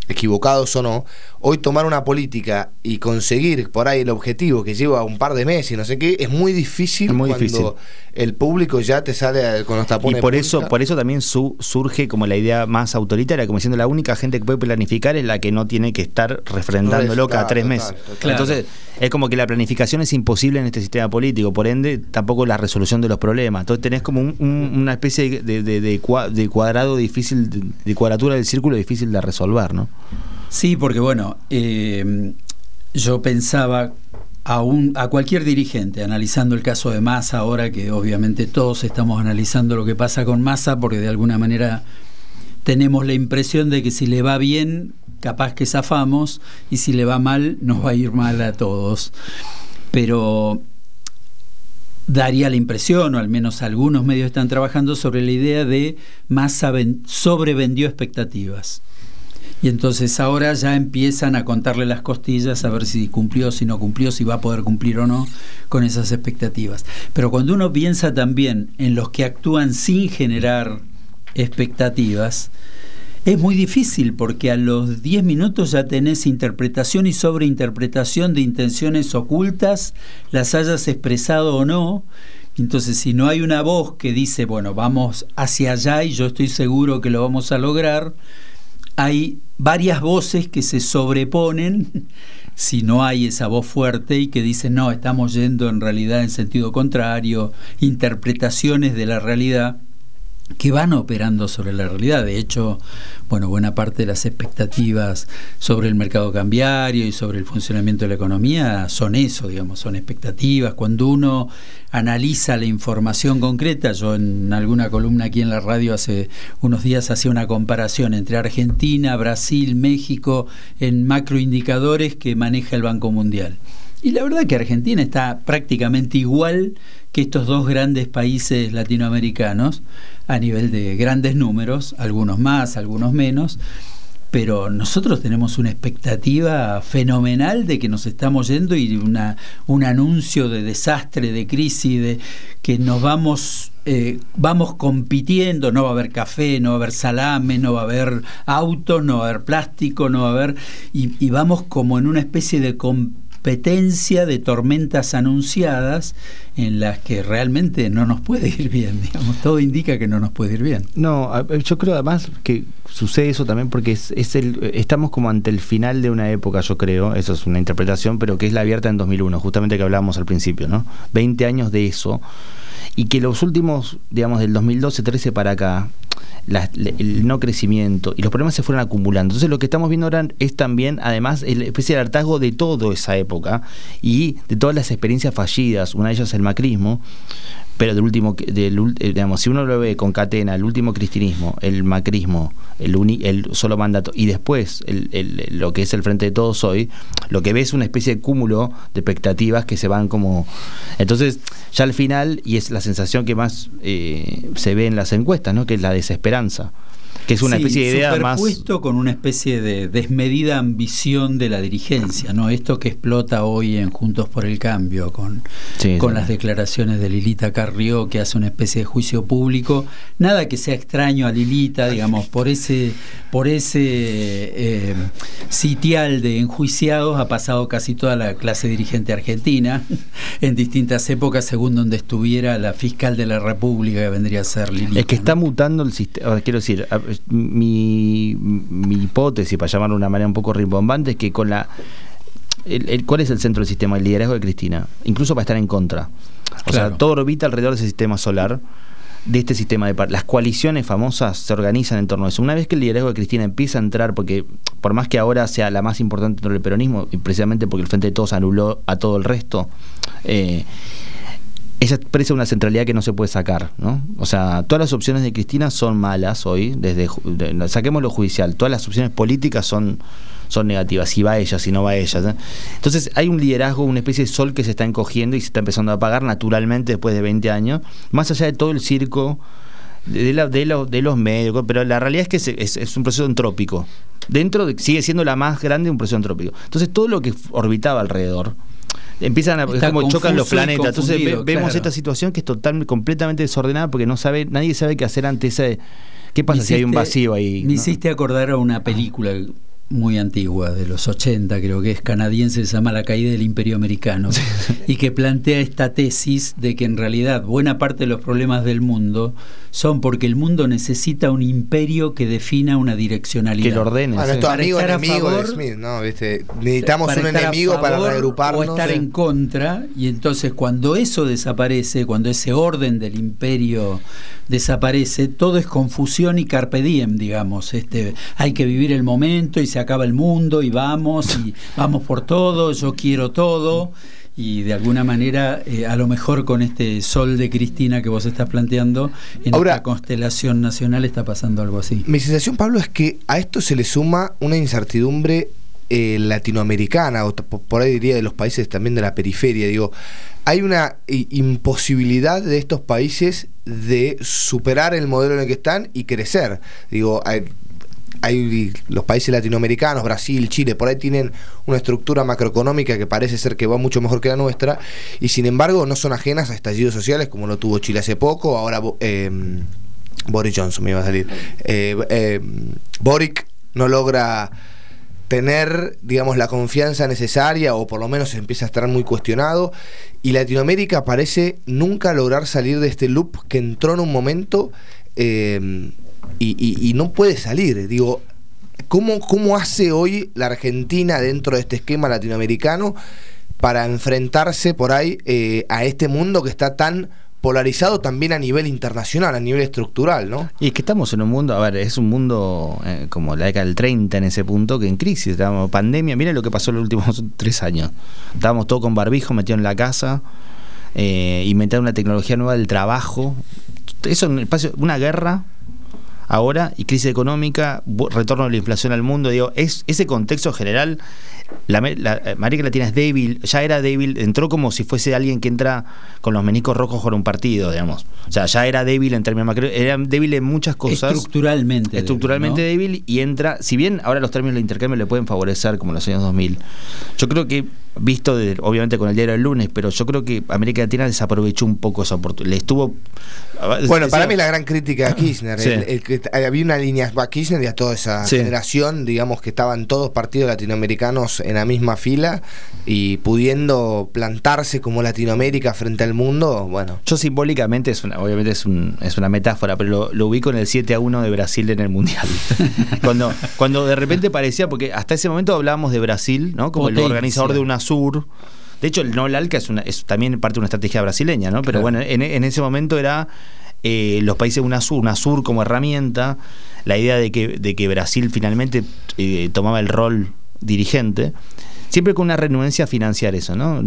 equivocados o no, hoy tomar una política y conseguir por ahí el objetivo que lleva un par de meses y no sé qué, es muy difícil Es muy cuando difícil. el público ya te sale con los Y tapones. por de eso, por eso también su- surge como la idea más autoritaria, como diciendo la única gente que puede planificar es la que no tiene que estar refrendándolo cada tres total, meses. total. Entonces, es como que la planificación es imposible en este sistema político, por ende, tampoco la resolución de los problemas. Entonces tenés como un- un- una especie de, de- de cua- de cuadrado difícil, de, de cuadratura del círculo difícil de resolver, ¿no? Sí, porque bueno, eh, yo pensaba a, un- a cualquier dirigente, analizando el caso de Massa ahora, que obviamente todos estamos analizando lo que pasa con Massa, porque de alguna manera tenemos la impresión de que si le va bien, capaz que zafamos, y si le va mal, nos va a ir mal a todos. Pero daría la impresión, o al menos algunos medios están trabajando sobre la idea de Massa ven- sobrevendió expectativas. Y entonces ahora ya empiezan a contarle las costillas a ver si cumplió, si no cumplió, si va a poder cumplir o no con esas expectativas. Pero cuando uno piensa también en los que actúan sin generar expectativas, es muy difícil porque a los 10 minutos ya tenés interpretación y sobreinterpretación de intenciones ocultas, las hayas expresado o no. Entonces, si no hay una voz que dice, bueno, vamos hacia allá y yo estoy seguro que lo vamos a lograr, hay varias voces que se sobreponen si no hay esa voz fuerte y que dicen, no, estamos yendo en realidad en sentido contrario, interpretaciones de la realidad que van operando sobre la realidad. De hecho, bueno, buena parte de las expectativas sobre el mercado cambiario y sobre el funcionamiento de la economía son eso, digamos, son expectativas. Cuando uno analiza la información concreta, yo en alguna columna aquí en la radio hace unos días hacía una comparación entre Argentina, Brasil, México en macroindicadores que maneja el Banco Mundial. Y la verdad que Argentina está prácticamente igual que estos dos grandes países latinoamericanos a nivel de grandes números, algunos más, algunos menos, pero nosotros tenemos una expectativa fenomenal de que nos estamos yendo y una, un anuncio de desastre, de crisis, de que nos vamos, eh, vamos compitiendo, no va a haber café, no va a haber salame, no va a haber autos, no va a haber plástico, no va a haber... Y, vamos como en una especie de de tormentas anunciadas en las que realmente no nos puede ir bien, digamos, todo indica que no nos puede ir bien. No, yo creo además que sucede eso también porque es el, estamos como ante el final de una época, yo creo, eso es una interpretación, pero que es la abierta en 2001, justamente que hablábamos al principio, ¿no? 20 años de eso, y que los últimos, digamos, del 2012-13 para acá, la- el no crecimiento y los problemas se fueron acumulando. Entonces lo que estamos viendo ahora es también, además, el especie de hartazgo de toda esa época y de todas las experiencias fallidas, una de ellas el macrismo, pero del último, eh, digamos, si uno lo ve concatena, el último cristinismo, el macrismo, el, uni- el solo mandato, y después el- el- lo que es el Frente de Todos hoy, lo que ve es una especie de cúmulo de expectativas que se van como... Entonces, ya al final, y es la sensación que más eh, se ve en las encuestas, ¿no? que es la desesperanza, que es una Sí, especie de idea más... superpuesto con una especie de desmedida ambición de la dirigencia, ¿no? Esto que explota hoy en Juntos por el Cambio, con, Sí, con sí. las declaraciones de Lilita Carrió, que hace una especie de juicio público. Nada que sea extraño a Lilita, digamos, por ese, por ese eh, sitial de enjuiciados ha pasado casi toda la clase dirigente argentina, en distintas épocas, según donde estuviera la fiscal de la República, que vendría a ser Lilita. Es que está ¿no? mutando el sistema. Quiero decir, mi, mi hipótesis, para llamarlo de una manera un poco rimbombante, es que con la. el- el- ¿Cuál es el centro del sistema? El liderazgo de Cristina. Incluso para estar en contra. O Claro. sea, todo orbita alrededor de ese sistema solar, de este sistema de. par- Las coaliciones famosas se organizan en torno a eso. Una vez que el liderazgo de Cristina empieza a entrar, porque por más que ahora sea la más importante dentro del peronismo, y precisamente porque el Frente de Todos anuló a todo el resto. eh, ella expresa una centralidad que no se puede sacar, ¿no? O sea, todas las opciones de Cristina son malas hoy, desde saquemos lo judicial, todas las opciones políticas son son negativas, si va ella, si no va ella. Entonces hay un liderazgo, una especie de sol que se está encogiendo y se está empezando a apagar naturalmente después de 20 años, más allá de todo el circo de, de los medios, pero la realidad es que es, un proceso entrópico. Dentro de, sigue siendo la más grande de un proceso entrópico. Entonces todo lo que orbitaba alrededor empiezan a es Está como chocan los planetas. Entonces ve- vemos claro. esta situación que es totalmente completamente desordenada porque no sabe, nadie sabe qué hacer ante ese ¿Qué pasa si hay un vacío ahí? Me no? hiciste acordar a una película muy antigua, de los 80 creo que es canadiense, se llama La caída del imperio americano, y que plantea esta tesis de que en realidad buena parte de los problemas del mundo son porque el mundo necesita un imperio que defina una direccionalidad. Que lo ordene. Bueno, sí. Para amigo estar a de favor- Smith, ¿no? ¿Viste? Necesitamos para un enemigo para reagruparnos. O estar Sí. en contra, y entonces cuando eso desaparece, cuando ese orden del imperio desaparece, todo es confusión y carpe diem, digamos. Este, hay que vivir el momento y se acaba el mundo y vamos, y vamos por todo, yo quiero todo. Y de alguna manera, eh, a lo mejor con este sol de Cristina que vos estás planteando, en Ahora- esta constelación nacional está pasando algo así. Mi sensación, Pablo, es que a esto se le suma una incertidumbre eh, latinoamericana, o por ahí diría de los países también de la periferia. Digo, hay una imposibilidad de estos países de superar el modelo en el que están y crecer. Digo, hay, los países latinoamericanos, Brasil, Chile, por ahí tienen una estructura macroeconómica que parece ser que va mucho mejor que la nuestra, y sin embargo no son ajenas a estallidos sociales como lo tuvo Chile hace poco, ahora eh, Boris Johnson me iba a salir. Eh, eh, Boric no logra tener, digamos, la confianza necesaria o por lo menos empieza a estar muy cuestionado y Latinoamérica parece nunca lograr salir de este loop que entró en un momento eh, y, y- y no puede salir. Digo, ¿cómo, ¿cómo hace hoy la Argentina dentro de este esquema latinoamericano para enfrentarse por ahí eh, a este mundo que está tan polarizado también a nivel internacional, a nivel estructural, ¿no? Y es que estamos en un mundo, a ver, es un mundo eh, como la década del 30 en ese punto, que en crisis, estábamos pandemia, mira lo que pasó en los últimos tres años. Estábamos todos con barbijo metidos en la casa, eh, inventando una tecnología nueva del trabajo. Eso en el espacio, una guerra ahora y crisis económica, retorno de la inflación al mundo, digo, es ese contexto general. La, la eh, América Latina es débil, ya era débil, entró como si fuese alguien que entra con los menicos rojos por un partido, digamos. O sea, ya era débil en términos macro, era débil en muchas cosas. Estructuralmente. débil, Estructuralmente ¿no? débil y entra, si bien ahora los términos de intercambio le pueden favorecer como en los años 2000, yo creo que, visto de- obviamente con el diario del lunes, pero yo creo que América Latina desaprovechó un poco esa oportunidad. Le estuvo... Bueno, para mí la gran crítica a Kirchner, Sí. el, el que había una línea a Kirchner y a toda esa Sí. generación, digamos que estaban todos partidos latinoamericanos en la misma fila y pudiendo plantarse como Latinoamérica frente al mundo, bueno. Yo simbólicamente, es una, obviamente es, un- es una metáfora, pero lo, lo ubico en el 7 a 1 de Brasil en el Mundial. cuando, cuando de repente parecía, porque hasta ese momento hablábamos de Brasil, ¿no? Como el organizador de UNASUR. De hecho, el no LALCA es, una, es también parte de una estrategia brasileña, ¿no? Pero Claro. bueno, en, en ese momento era eh, los países UNASUR, UNASUR como herramienta, la idea de que, de que Brasil finalmente eh, tomaba el rol dirigente. Siempre con una renuencia a financiar eso, ¿no?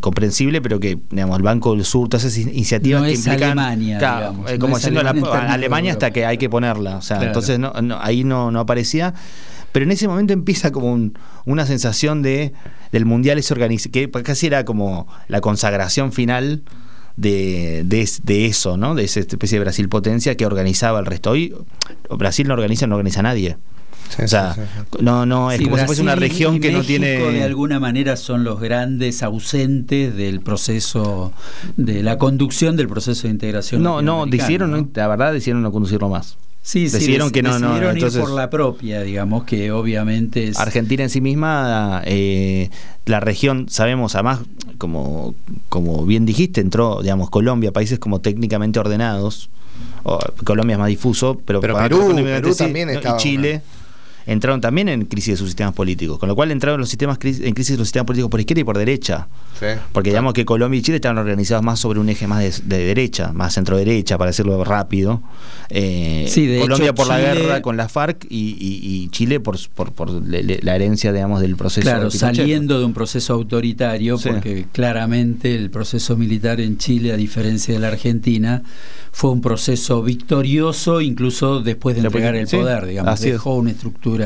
Comprensible, pero que, digamos, el Banco del Sur, todas esas in- iniciativas No que es implican. Alemania, Claro, digamos, eh, no como es diciendo la- Alemania Alemania hasta que hay que ponerla. O sea, Claro. entonces no, no, ahí no, no aparecía. Pero en ese momento empieza como un- una sensación de del mundial ese organiz que casi era como la consagración final de, de, es- de eso, ¿no? De esa especie de Brasil potencia que organizaba el resto. Hoy Brasil no organiza, no organiza nadie. o sea, no, no, es Sí, como si fuese una región que no tiene. de alguna manera son los grandes ausentes del proceso de la conducción del proceso de integración. No, no, decidieron, ¿no? la verdad, decidieron no conducirlo más. Sí, sí, decidieron dec- que no, no, decidieron ir entonces- por la propia, digamos, que obviamente es Argentina en sí misma, eh, la región, sabemos, además, como, como bien dijiste, entró, digamos, Colombia, países como técnicamente ordenados. o- Colombia es más difuso, pero, Pero Perú, Perú sí, también ¿no? estaba y Chile. Entraron también en crisis de sus sistemas políticos, con lo cual entraron los sistemas cris- en crisis de los sistemas políticos por izquierda y por derecha. Porque digamos que Colombia y Chile estaban organizados más sobre un eje más de, de derecha, más centro derecha, para decirlo rápido. Eh, Sí, de Colombia hecho, por la guerra con la FARC y, y- y Chile por, por, por le- le- la herencia, digamos, del proceso. Claro, de saliendo de un proceso autoritario, Sí. porque claramente el proceso militar en Chile, a diferencia de la Argentina, fue un proceso victorioso, incluso después de entregar el sí, poder, digamos, así es. dejó una estructura.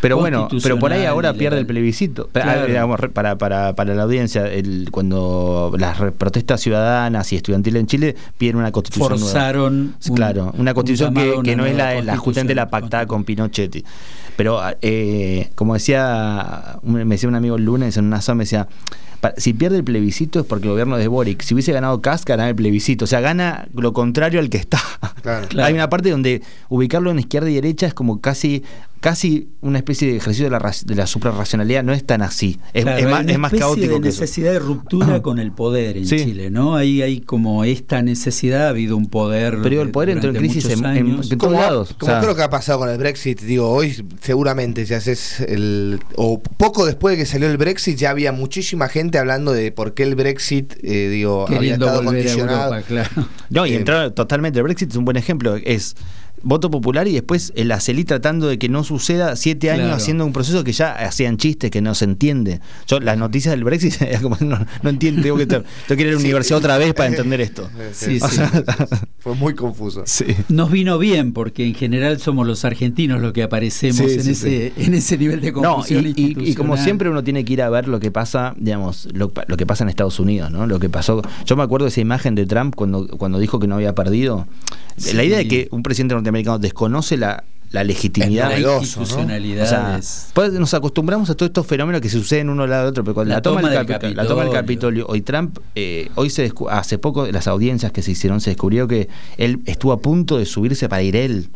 Pero bueno, pero por ahí ahora pierde el plebiscito. Pero, Claro. digamos, re- para, para, para la audiencia, el, cuando las protestas ciudadanas y estudiantiles en Chile piden una constitución nueva. Forzaron un- claro, una un constitución que, no es nueva la, la justamente la pactada con Pinochet. Pero, eh, como decía, me decía un amigo el lunes en una zona, me decía, si pierde el plebiscito es porque el gobierno de Boric. Si hubiese ganado Kass, ganaba el plebiscito. O sea, gana lo contrario al que está. Claro. Claro. Hay una parte donde ubicarlo en izquierda y derecha es como casi casi una especie de ejercicio de la, ra- de la suprarracionalidad. No es tan así. Es, Claro, es hay más, una es más especie caótico de que eso. necesidad de ruptura con el poder en Sí. Chile, ¿no? Ahí hay como esta necesidad, ha habido un poder. Pero el poder entró en crisis en- en- años. en todos lados. como o sea, creo que ha pasado con el Brexit, digo, hoy seguramente si haces el... o poco después de que salió el Brexit ya había muchísima gente hablando de por qué el Brexit, eh, digo, había queriendo estado volver a condicionado. Europa, claro. No, y Eh, entrar totalmente. El Brexit es un buen ejemplo. Es voto popular y después el ACELI tratando de que no suceda siete años Claro. haciendo un proceso que ya hacían chistes que no se entiende. Yo las noticias del Brexit como no, no entiendo, tengo que, tengo que ir a la Sí. universidad otra vez para entender esto. Sí, sí. sea, Fue muy confuso. Sí. Nos vino bien porque en general somos los argentinos los que aparecemos Sí, en, sí, ese, en ese nivel de No, confusión y, y- y como siempre uno tiene que ir a ver lo que pasa, digamos, lo, lo que pasa en Estados Unidos, ¿no? Lo que pasó. Yo me acuerdo de esa imagen de Trump cuando, cuando dijo que no había perdido. Sí. La idea de que un presidente norteamericano desconoce la, la legitimidad. la novedoso, ¿no? institucionalidad O sea, pues nos acostumbramos a todos estos fenómenos que se suceden uno al lado del otro, pero cuando La la, toma, toma del del Capi- la toma del Capitolio. Hoy Trump, eh, hoy se hace poco, las audiencias que se hicieron, se descubrió que él estuvo a punto de subirse para ir él.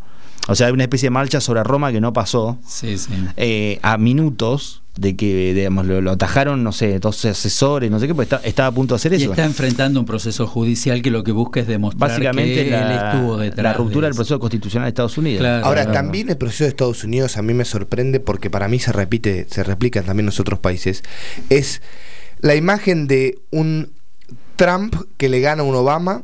O sea, hay una especie de marcha sobre Roma que no pasó, Sí, sí. eh, a minutos de que, digamos, lo, lo atajaron, no sé, dos asesores, no sé qué, pues está- estaba a punto de hacer Y eso. está enfrentando un proceso judicial que lo que busca es demostrar Básicamente que la, él estuvo detrás la ruptura de del eso. proceso constitucional de Estados Unidos. Claro. Ahora, Claro. también el proceso de Estados Unidos a mí me sorprende porque para mí se repite, se replica también en los otros países. Es la imagen de un Trump que le gana a un Obama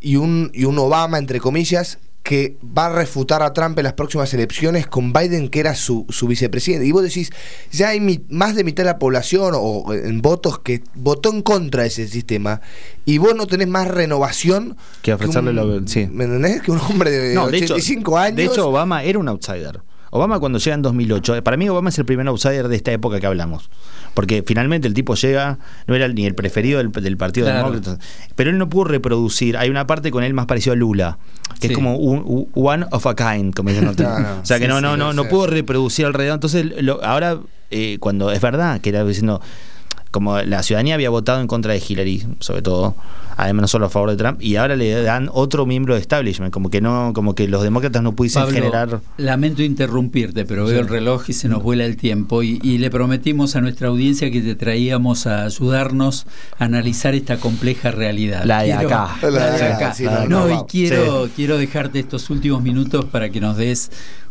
y un, y un Obama, entre comillas, que va a refutar a Trump en las próximas elecciones con Biden, que era su, su vicepresidente. Y vos decís, ya hay mi- más de mitad de la población o en votos que votó en contra de ese sistema y vos no tenés más renovación Que ofrecerle un- lo- sí. ¿Me entendés? Que un hombre de, No, de hecho, 85 años. De hecho, Obama era un outsider. Obama cuando llega en 2008, eh, para mí Obama es el primer outsider de esta época que hablamos. Porque finalmente el tipo llega, no era ni el preferido del, del Partido Claro. Demócrata, pero él no pudo reproducir. Hay una parte con él más parecido a Lula, que Sí. es como un, one of a kind, como dicen No. O sea que Sí, no, no, sí, no, no pudo reproducir alrededor. Entonces, lo- ahora, eh, cuando es verdad que era diciendo como la ciudadanía había votado en contra de Hillary, sobre todo, además no solo a favor de Trump, y ahora le dan otro miembro de establishment, como que no, como que los demócratas no pudiesen Pablo, generar. lamento interrumpirte, pero veo el reloj y se nos vuela el tiempo y, y le prometimos a nuestra audiencia que te traíamos a ayudarnos a analizar esta compleja realidad. La de acá. La de La de acá. no, y quiero, quiero dejarte estos últimos minutos para que nos des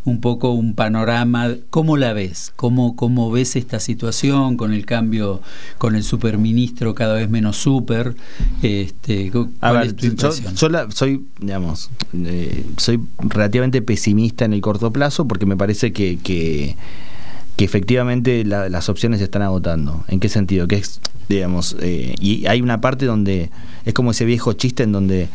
un poco un panorama. ¿Cómo la ves? ¿Cómo, cómo ves esta situación con el cambio, con el superministro cada vez menos super? Este, ¿Cuál A ver, es tu yo, yo la- soy, digamos, eh, soy relativamente pesimista en el corto plazo porque me parece que, que, que efectivamente la- las opciones se están agotando. ¿En qué sentido? Que es, digamos, eh, y hay una parte donde es como ese viejo chiste en donde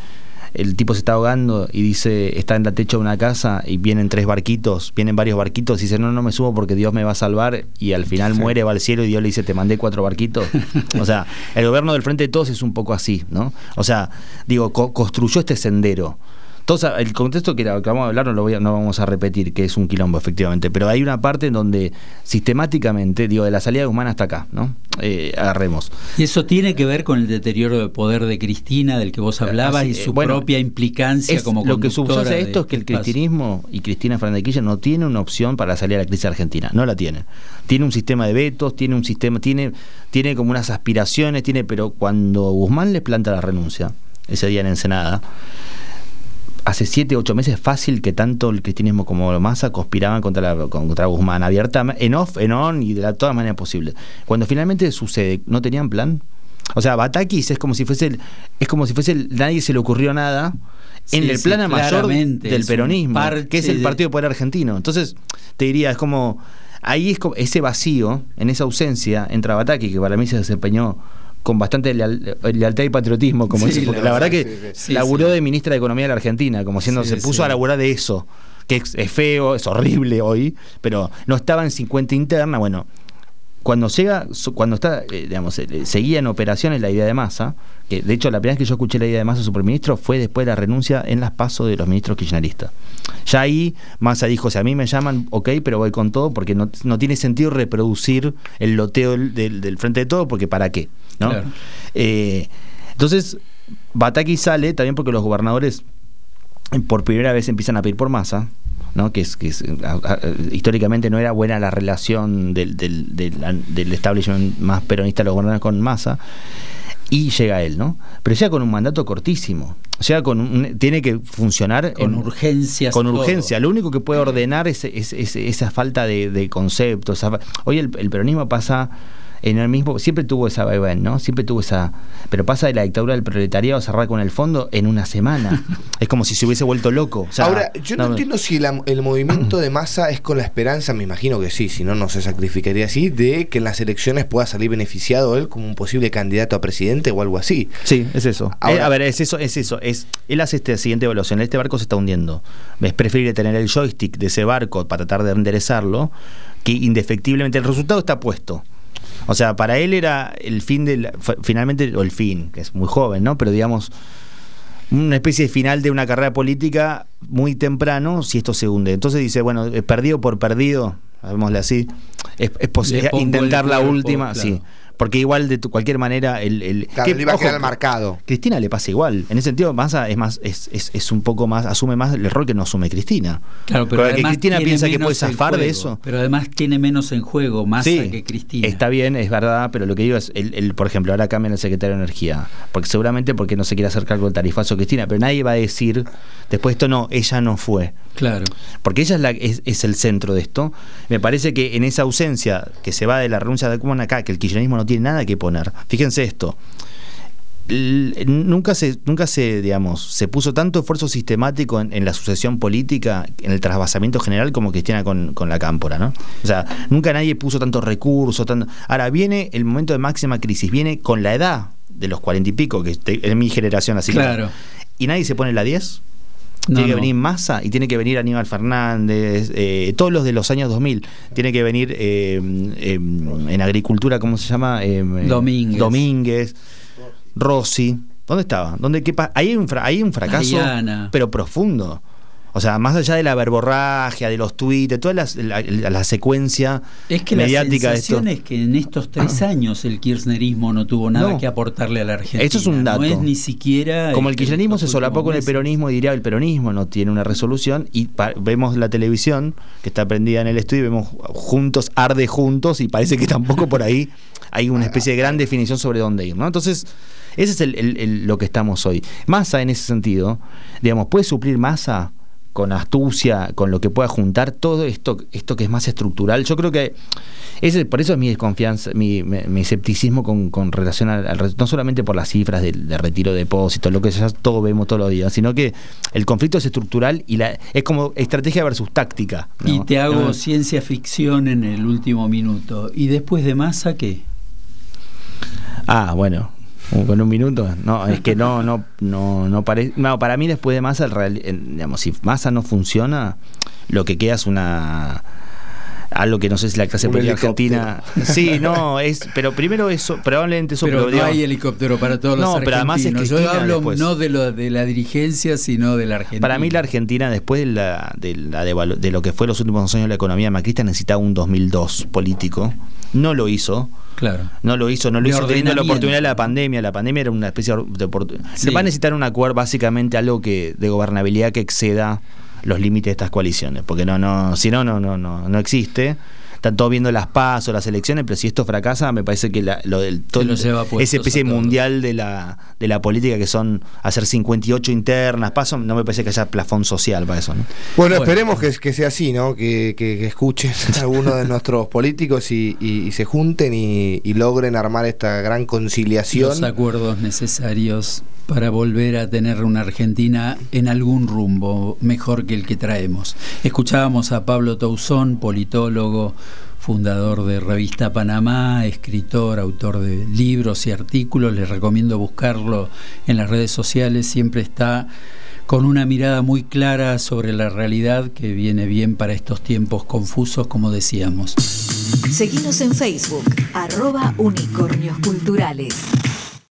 el tipo se está ahogando y dice, está en la techo de una casa y vienen tres barquitos, vienen varios barquitos y dice, no, no me subo porque Dios me va a salvar y al final muere, va al cielo y Dios le dice, te mandé cuatro barquitos. o sea, el gobierno del Frente de Todos es un poco así, ¿no? O sea, digo, co- construyó este sendero. Todos, el contexto que, era- que vamos a hablar no lo voy a- no vamos a repetir, que es un quilombo efectivamente, pero hay una parte en donde sistemáticamente, digo, de la salida de Guzmán hasta acá, ¿no? Eh, agarremos. Y eso tiene que ver con el deterioro de poder de Cristina, del que vos hablabas, Así, y eh, su bueno, propia implicancia Es- como lo que subyace esto es que el este cristinismo y Cristina Fernández de Kirchner no tiene una opción para salir a la crisis argentina, no la tiene. Tiene un sistema de vetos, tiene un sistema, tiene, tiene como unas aspiraciones, tiene, pero cuando Guzmán le planta la renuncia, ese día en Ensenada, hace siete, ocho meses fácil que tanto el cristianismo como Massa conspiraban contra, la, contra Guzmán, abiertamente, en off, en on y de la, todas maneras posibles. Cuando finalmente sucede, ¿no tenían plan? O sea, Batakis es como si fuese el, es como si fuese el, nadie se le ocurrió nada en Sí, el sí, plan mayor del peronismo, que es el de- Partido Popular Argentino. Entonces, te diría, es como ahí es como ese vacío, en esa ausencia entra Bataki, que para mí se desempeñó con bastante leal- lealtad y patriotismo, como Sí, dice, porque la la verdad que sí, laburó de ministra de Economía de la Argentina, como siendo, se puso a laburar de eso, que es, es feo, es horrible hoy, pero no estaba en 50 interna, bueno, cuando llega, cuando está, eh, digamos, eh, seguía en operaciones la idea de masa, que de hecho la primera vez que yo escuché la idea de masa superministro fue después de la renuncia en las pasos de los ministros kirchneristas. Ya ahí Massa dijo, si a mí me llaman, ok, pero voy con todo porque no, no tiene sentido reproducir el loteo del, del, frente de todo porque ¿para qué? ¿no? Claro. Eh, entonces, Bataki sale también porque los gobernadores por primera vez empiezan a pedir por Massa. ¿No? que, es, que es, a, a, históricamente no era buena la relación del, del, del, del establishment más peronista de los gobernadores con Massa y llega él, ¿no? Pero llega con un mandato cortísimo. Llega con un, tiene que funcionar con en, urgencias. Con urgencia. Lo único que puede ordenar es, es, es esa falta de, de conceptos. Hoy el, el, peronismo pasa en el mismo, siempre tuvo esa vaivén, ¿no? Siempre tuvo esa, pero pasa de la dictadura del proletariado a cerrar con el fondo en una semana. es como si se hubiese vuelto loco. O sea, Ahora, yo no, no entiendo si la, el movimiento de masa es con la esperanza, me imagino que sí, si no, no se sacrificaría así, de que en las elecciones pueda salir beneficiado él como un posible candidato a presidente o algo así. Sí, es eso. Ahora, eh, a ver, es eso, es eso. Es, él hace esta siguiente evaluación. Este barco se está hundiendo. Es preferible tener el joystick de ese barco para tratar de enderezarlo, que indefectiblemente el resultado está puesto. O sea, para él era el fin del. Finalmente, o el fin, que es muy joven, ¿no? Pero digamos, una especie de final de una carrera política muy temprano si esto se hunde. Entonces dice, bueno, perdido por perdido, llamémosle así, es, es posible intentar la última, claro. sí. Porque igual, de tu, cualquier manera, el. el claro, que, le iba a quedar marcado. Cristina le pasa igual. En ese sentido, Massa es más, es, es, es, un poco más, asume más el rol que no asume Cristina. Claro, pero que Cristina piensa que puede zafar de eso. Pero además tiene menos en juego Massa sí, que Cristina. Está bien, es verdad, pero lo que digo es, el, el, por ejemplo, ahora cambian el secretario de Energía. Porque seguramente porque no se quiere hacer cargo del tarifazo Cristina, pero nadie va a decir, después esto no, ella no fue. Claro. Porque ella es, la, es, es, el centro de esto. Me parece que en esa ausencia que se va de la renuncia de Kuman acá, que el kirchnerismo no tiene nada que poner. Fíjense esto. Nunca se, nunca se, digamos, se puso tanto esfuerzo sistemático en, en, la sucesión política, en el trasvasamiento general, como Cristina con, con la cámpora, ¿no? O sea, nunca nadie puso tantos recursos, tanto... Ahora viene el momento de máxima crisis, viene con la edad de los cuarenta y pico, que es mi generación así. Claro. Que, y nadie se pone la 10. No, tiene que no. venir Massa y tiene que venir Aníbal Fernández, eh, todos los de los años 2000. Tiene que venir eh, eh, en agricultura, ¿cómo se llama? Domínguez. Domínguez, Rossi. ¿Dónde estaba? ¿Dónde, qué ahí, hay un hay un fracaso, pero profundo. O sea, más allá de la verborragia, de los tweets, de toda la, la, la secuencia es que mediática la sensación de esto. es que en estos tres años el kirchnerismo no tuvo nada No. que aportarle a la Argentina. Eso es un dato. No es ni siquiera. Como el este, kirchnerismo se solapó con el peronismo y diría el peronismo no tiene una resolución y vemos la televisión que está prendida en el estudio y vemos juntos, arde juntos y parece que tampoco por ahí hay una especie de gran definición sobre dónde ir, ¿no? Entonces, ese es el, el- el- lo que estamos hoy. Massa en ese sentido, digamos, puede suplir masa con astucia, con lo que pueda juntar todo esto, esto que es más estructural. Yo creo que ese, por eso es mi desconfianza, mi, mi, mi escepticismo con, con relación al, al, no solamente por las cifras del, de retiro de depósitos, lo que ya todo vemos todos los días, sino que el conflicto es estructural y la, es como estrategia versus táctica. ¿no? Y te hago ¿No? ciencia ficción en el último minuto. ¿Y después de masa qué? Ah, bueno. Con un minuto, no, es que no, no, no, no parece. No, para mí después de Massa, el real- digamos, si Massa no funciona, lo que queda es una algo que no sé si la clase política argentina. Sí, no, es, pero primero eso, probablemente eso, pero pero, no hay helicóptero para todos No, los pero además es argentinos. Yo hablo después. no de lo de la dirigencia, sino de la Argentina. Para mí la Argentina, después de, la, de, la de lo que fue los últimos dos años de la economía macrista, necesitaba un 2002 político. No lo hizo. Claro. No lo hizo, no lo De hizo teniendo la oportunidad de la pandemia. La pandemia era una especie de oportunidad. Sí. Se va a necesitar un acuerdo, básicamente algo que de gobernabilidad que exceda los límites de estas coaliciones, porque no, no, si no, no, no, no, no existe. Están todos viendo las pasos, las elecciones, pero si esto fracasa, me parece que la- lo del todo, los lleva esa especie mundial de la, de la política que son hacer 58 internas, paso, no me parece que haya plafón social para eso, ¿no? Bueno, Bueno. esperemos que, que sea así, ¿no? Que, que- que escuchen a algunos de nuestros políticos y, y- y se junten y, y logren armar esta gran conciliación. Los acuerdos necesarios para volver a tener una Argentina en algún rumbo mejor que el que traemos. Escuchábamos a Pablo Tousón, politólogo, fundador de Revista Panamá, escritor, autor de libros y artículos. Les recomiendo buscarlo en las redes sociales. Siempre está con una mirada muy clara sobre la realidad que viene bien para estos tiempos confusos, como decíamos. Seguinos en Facebook, arroba.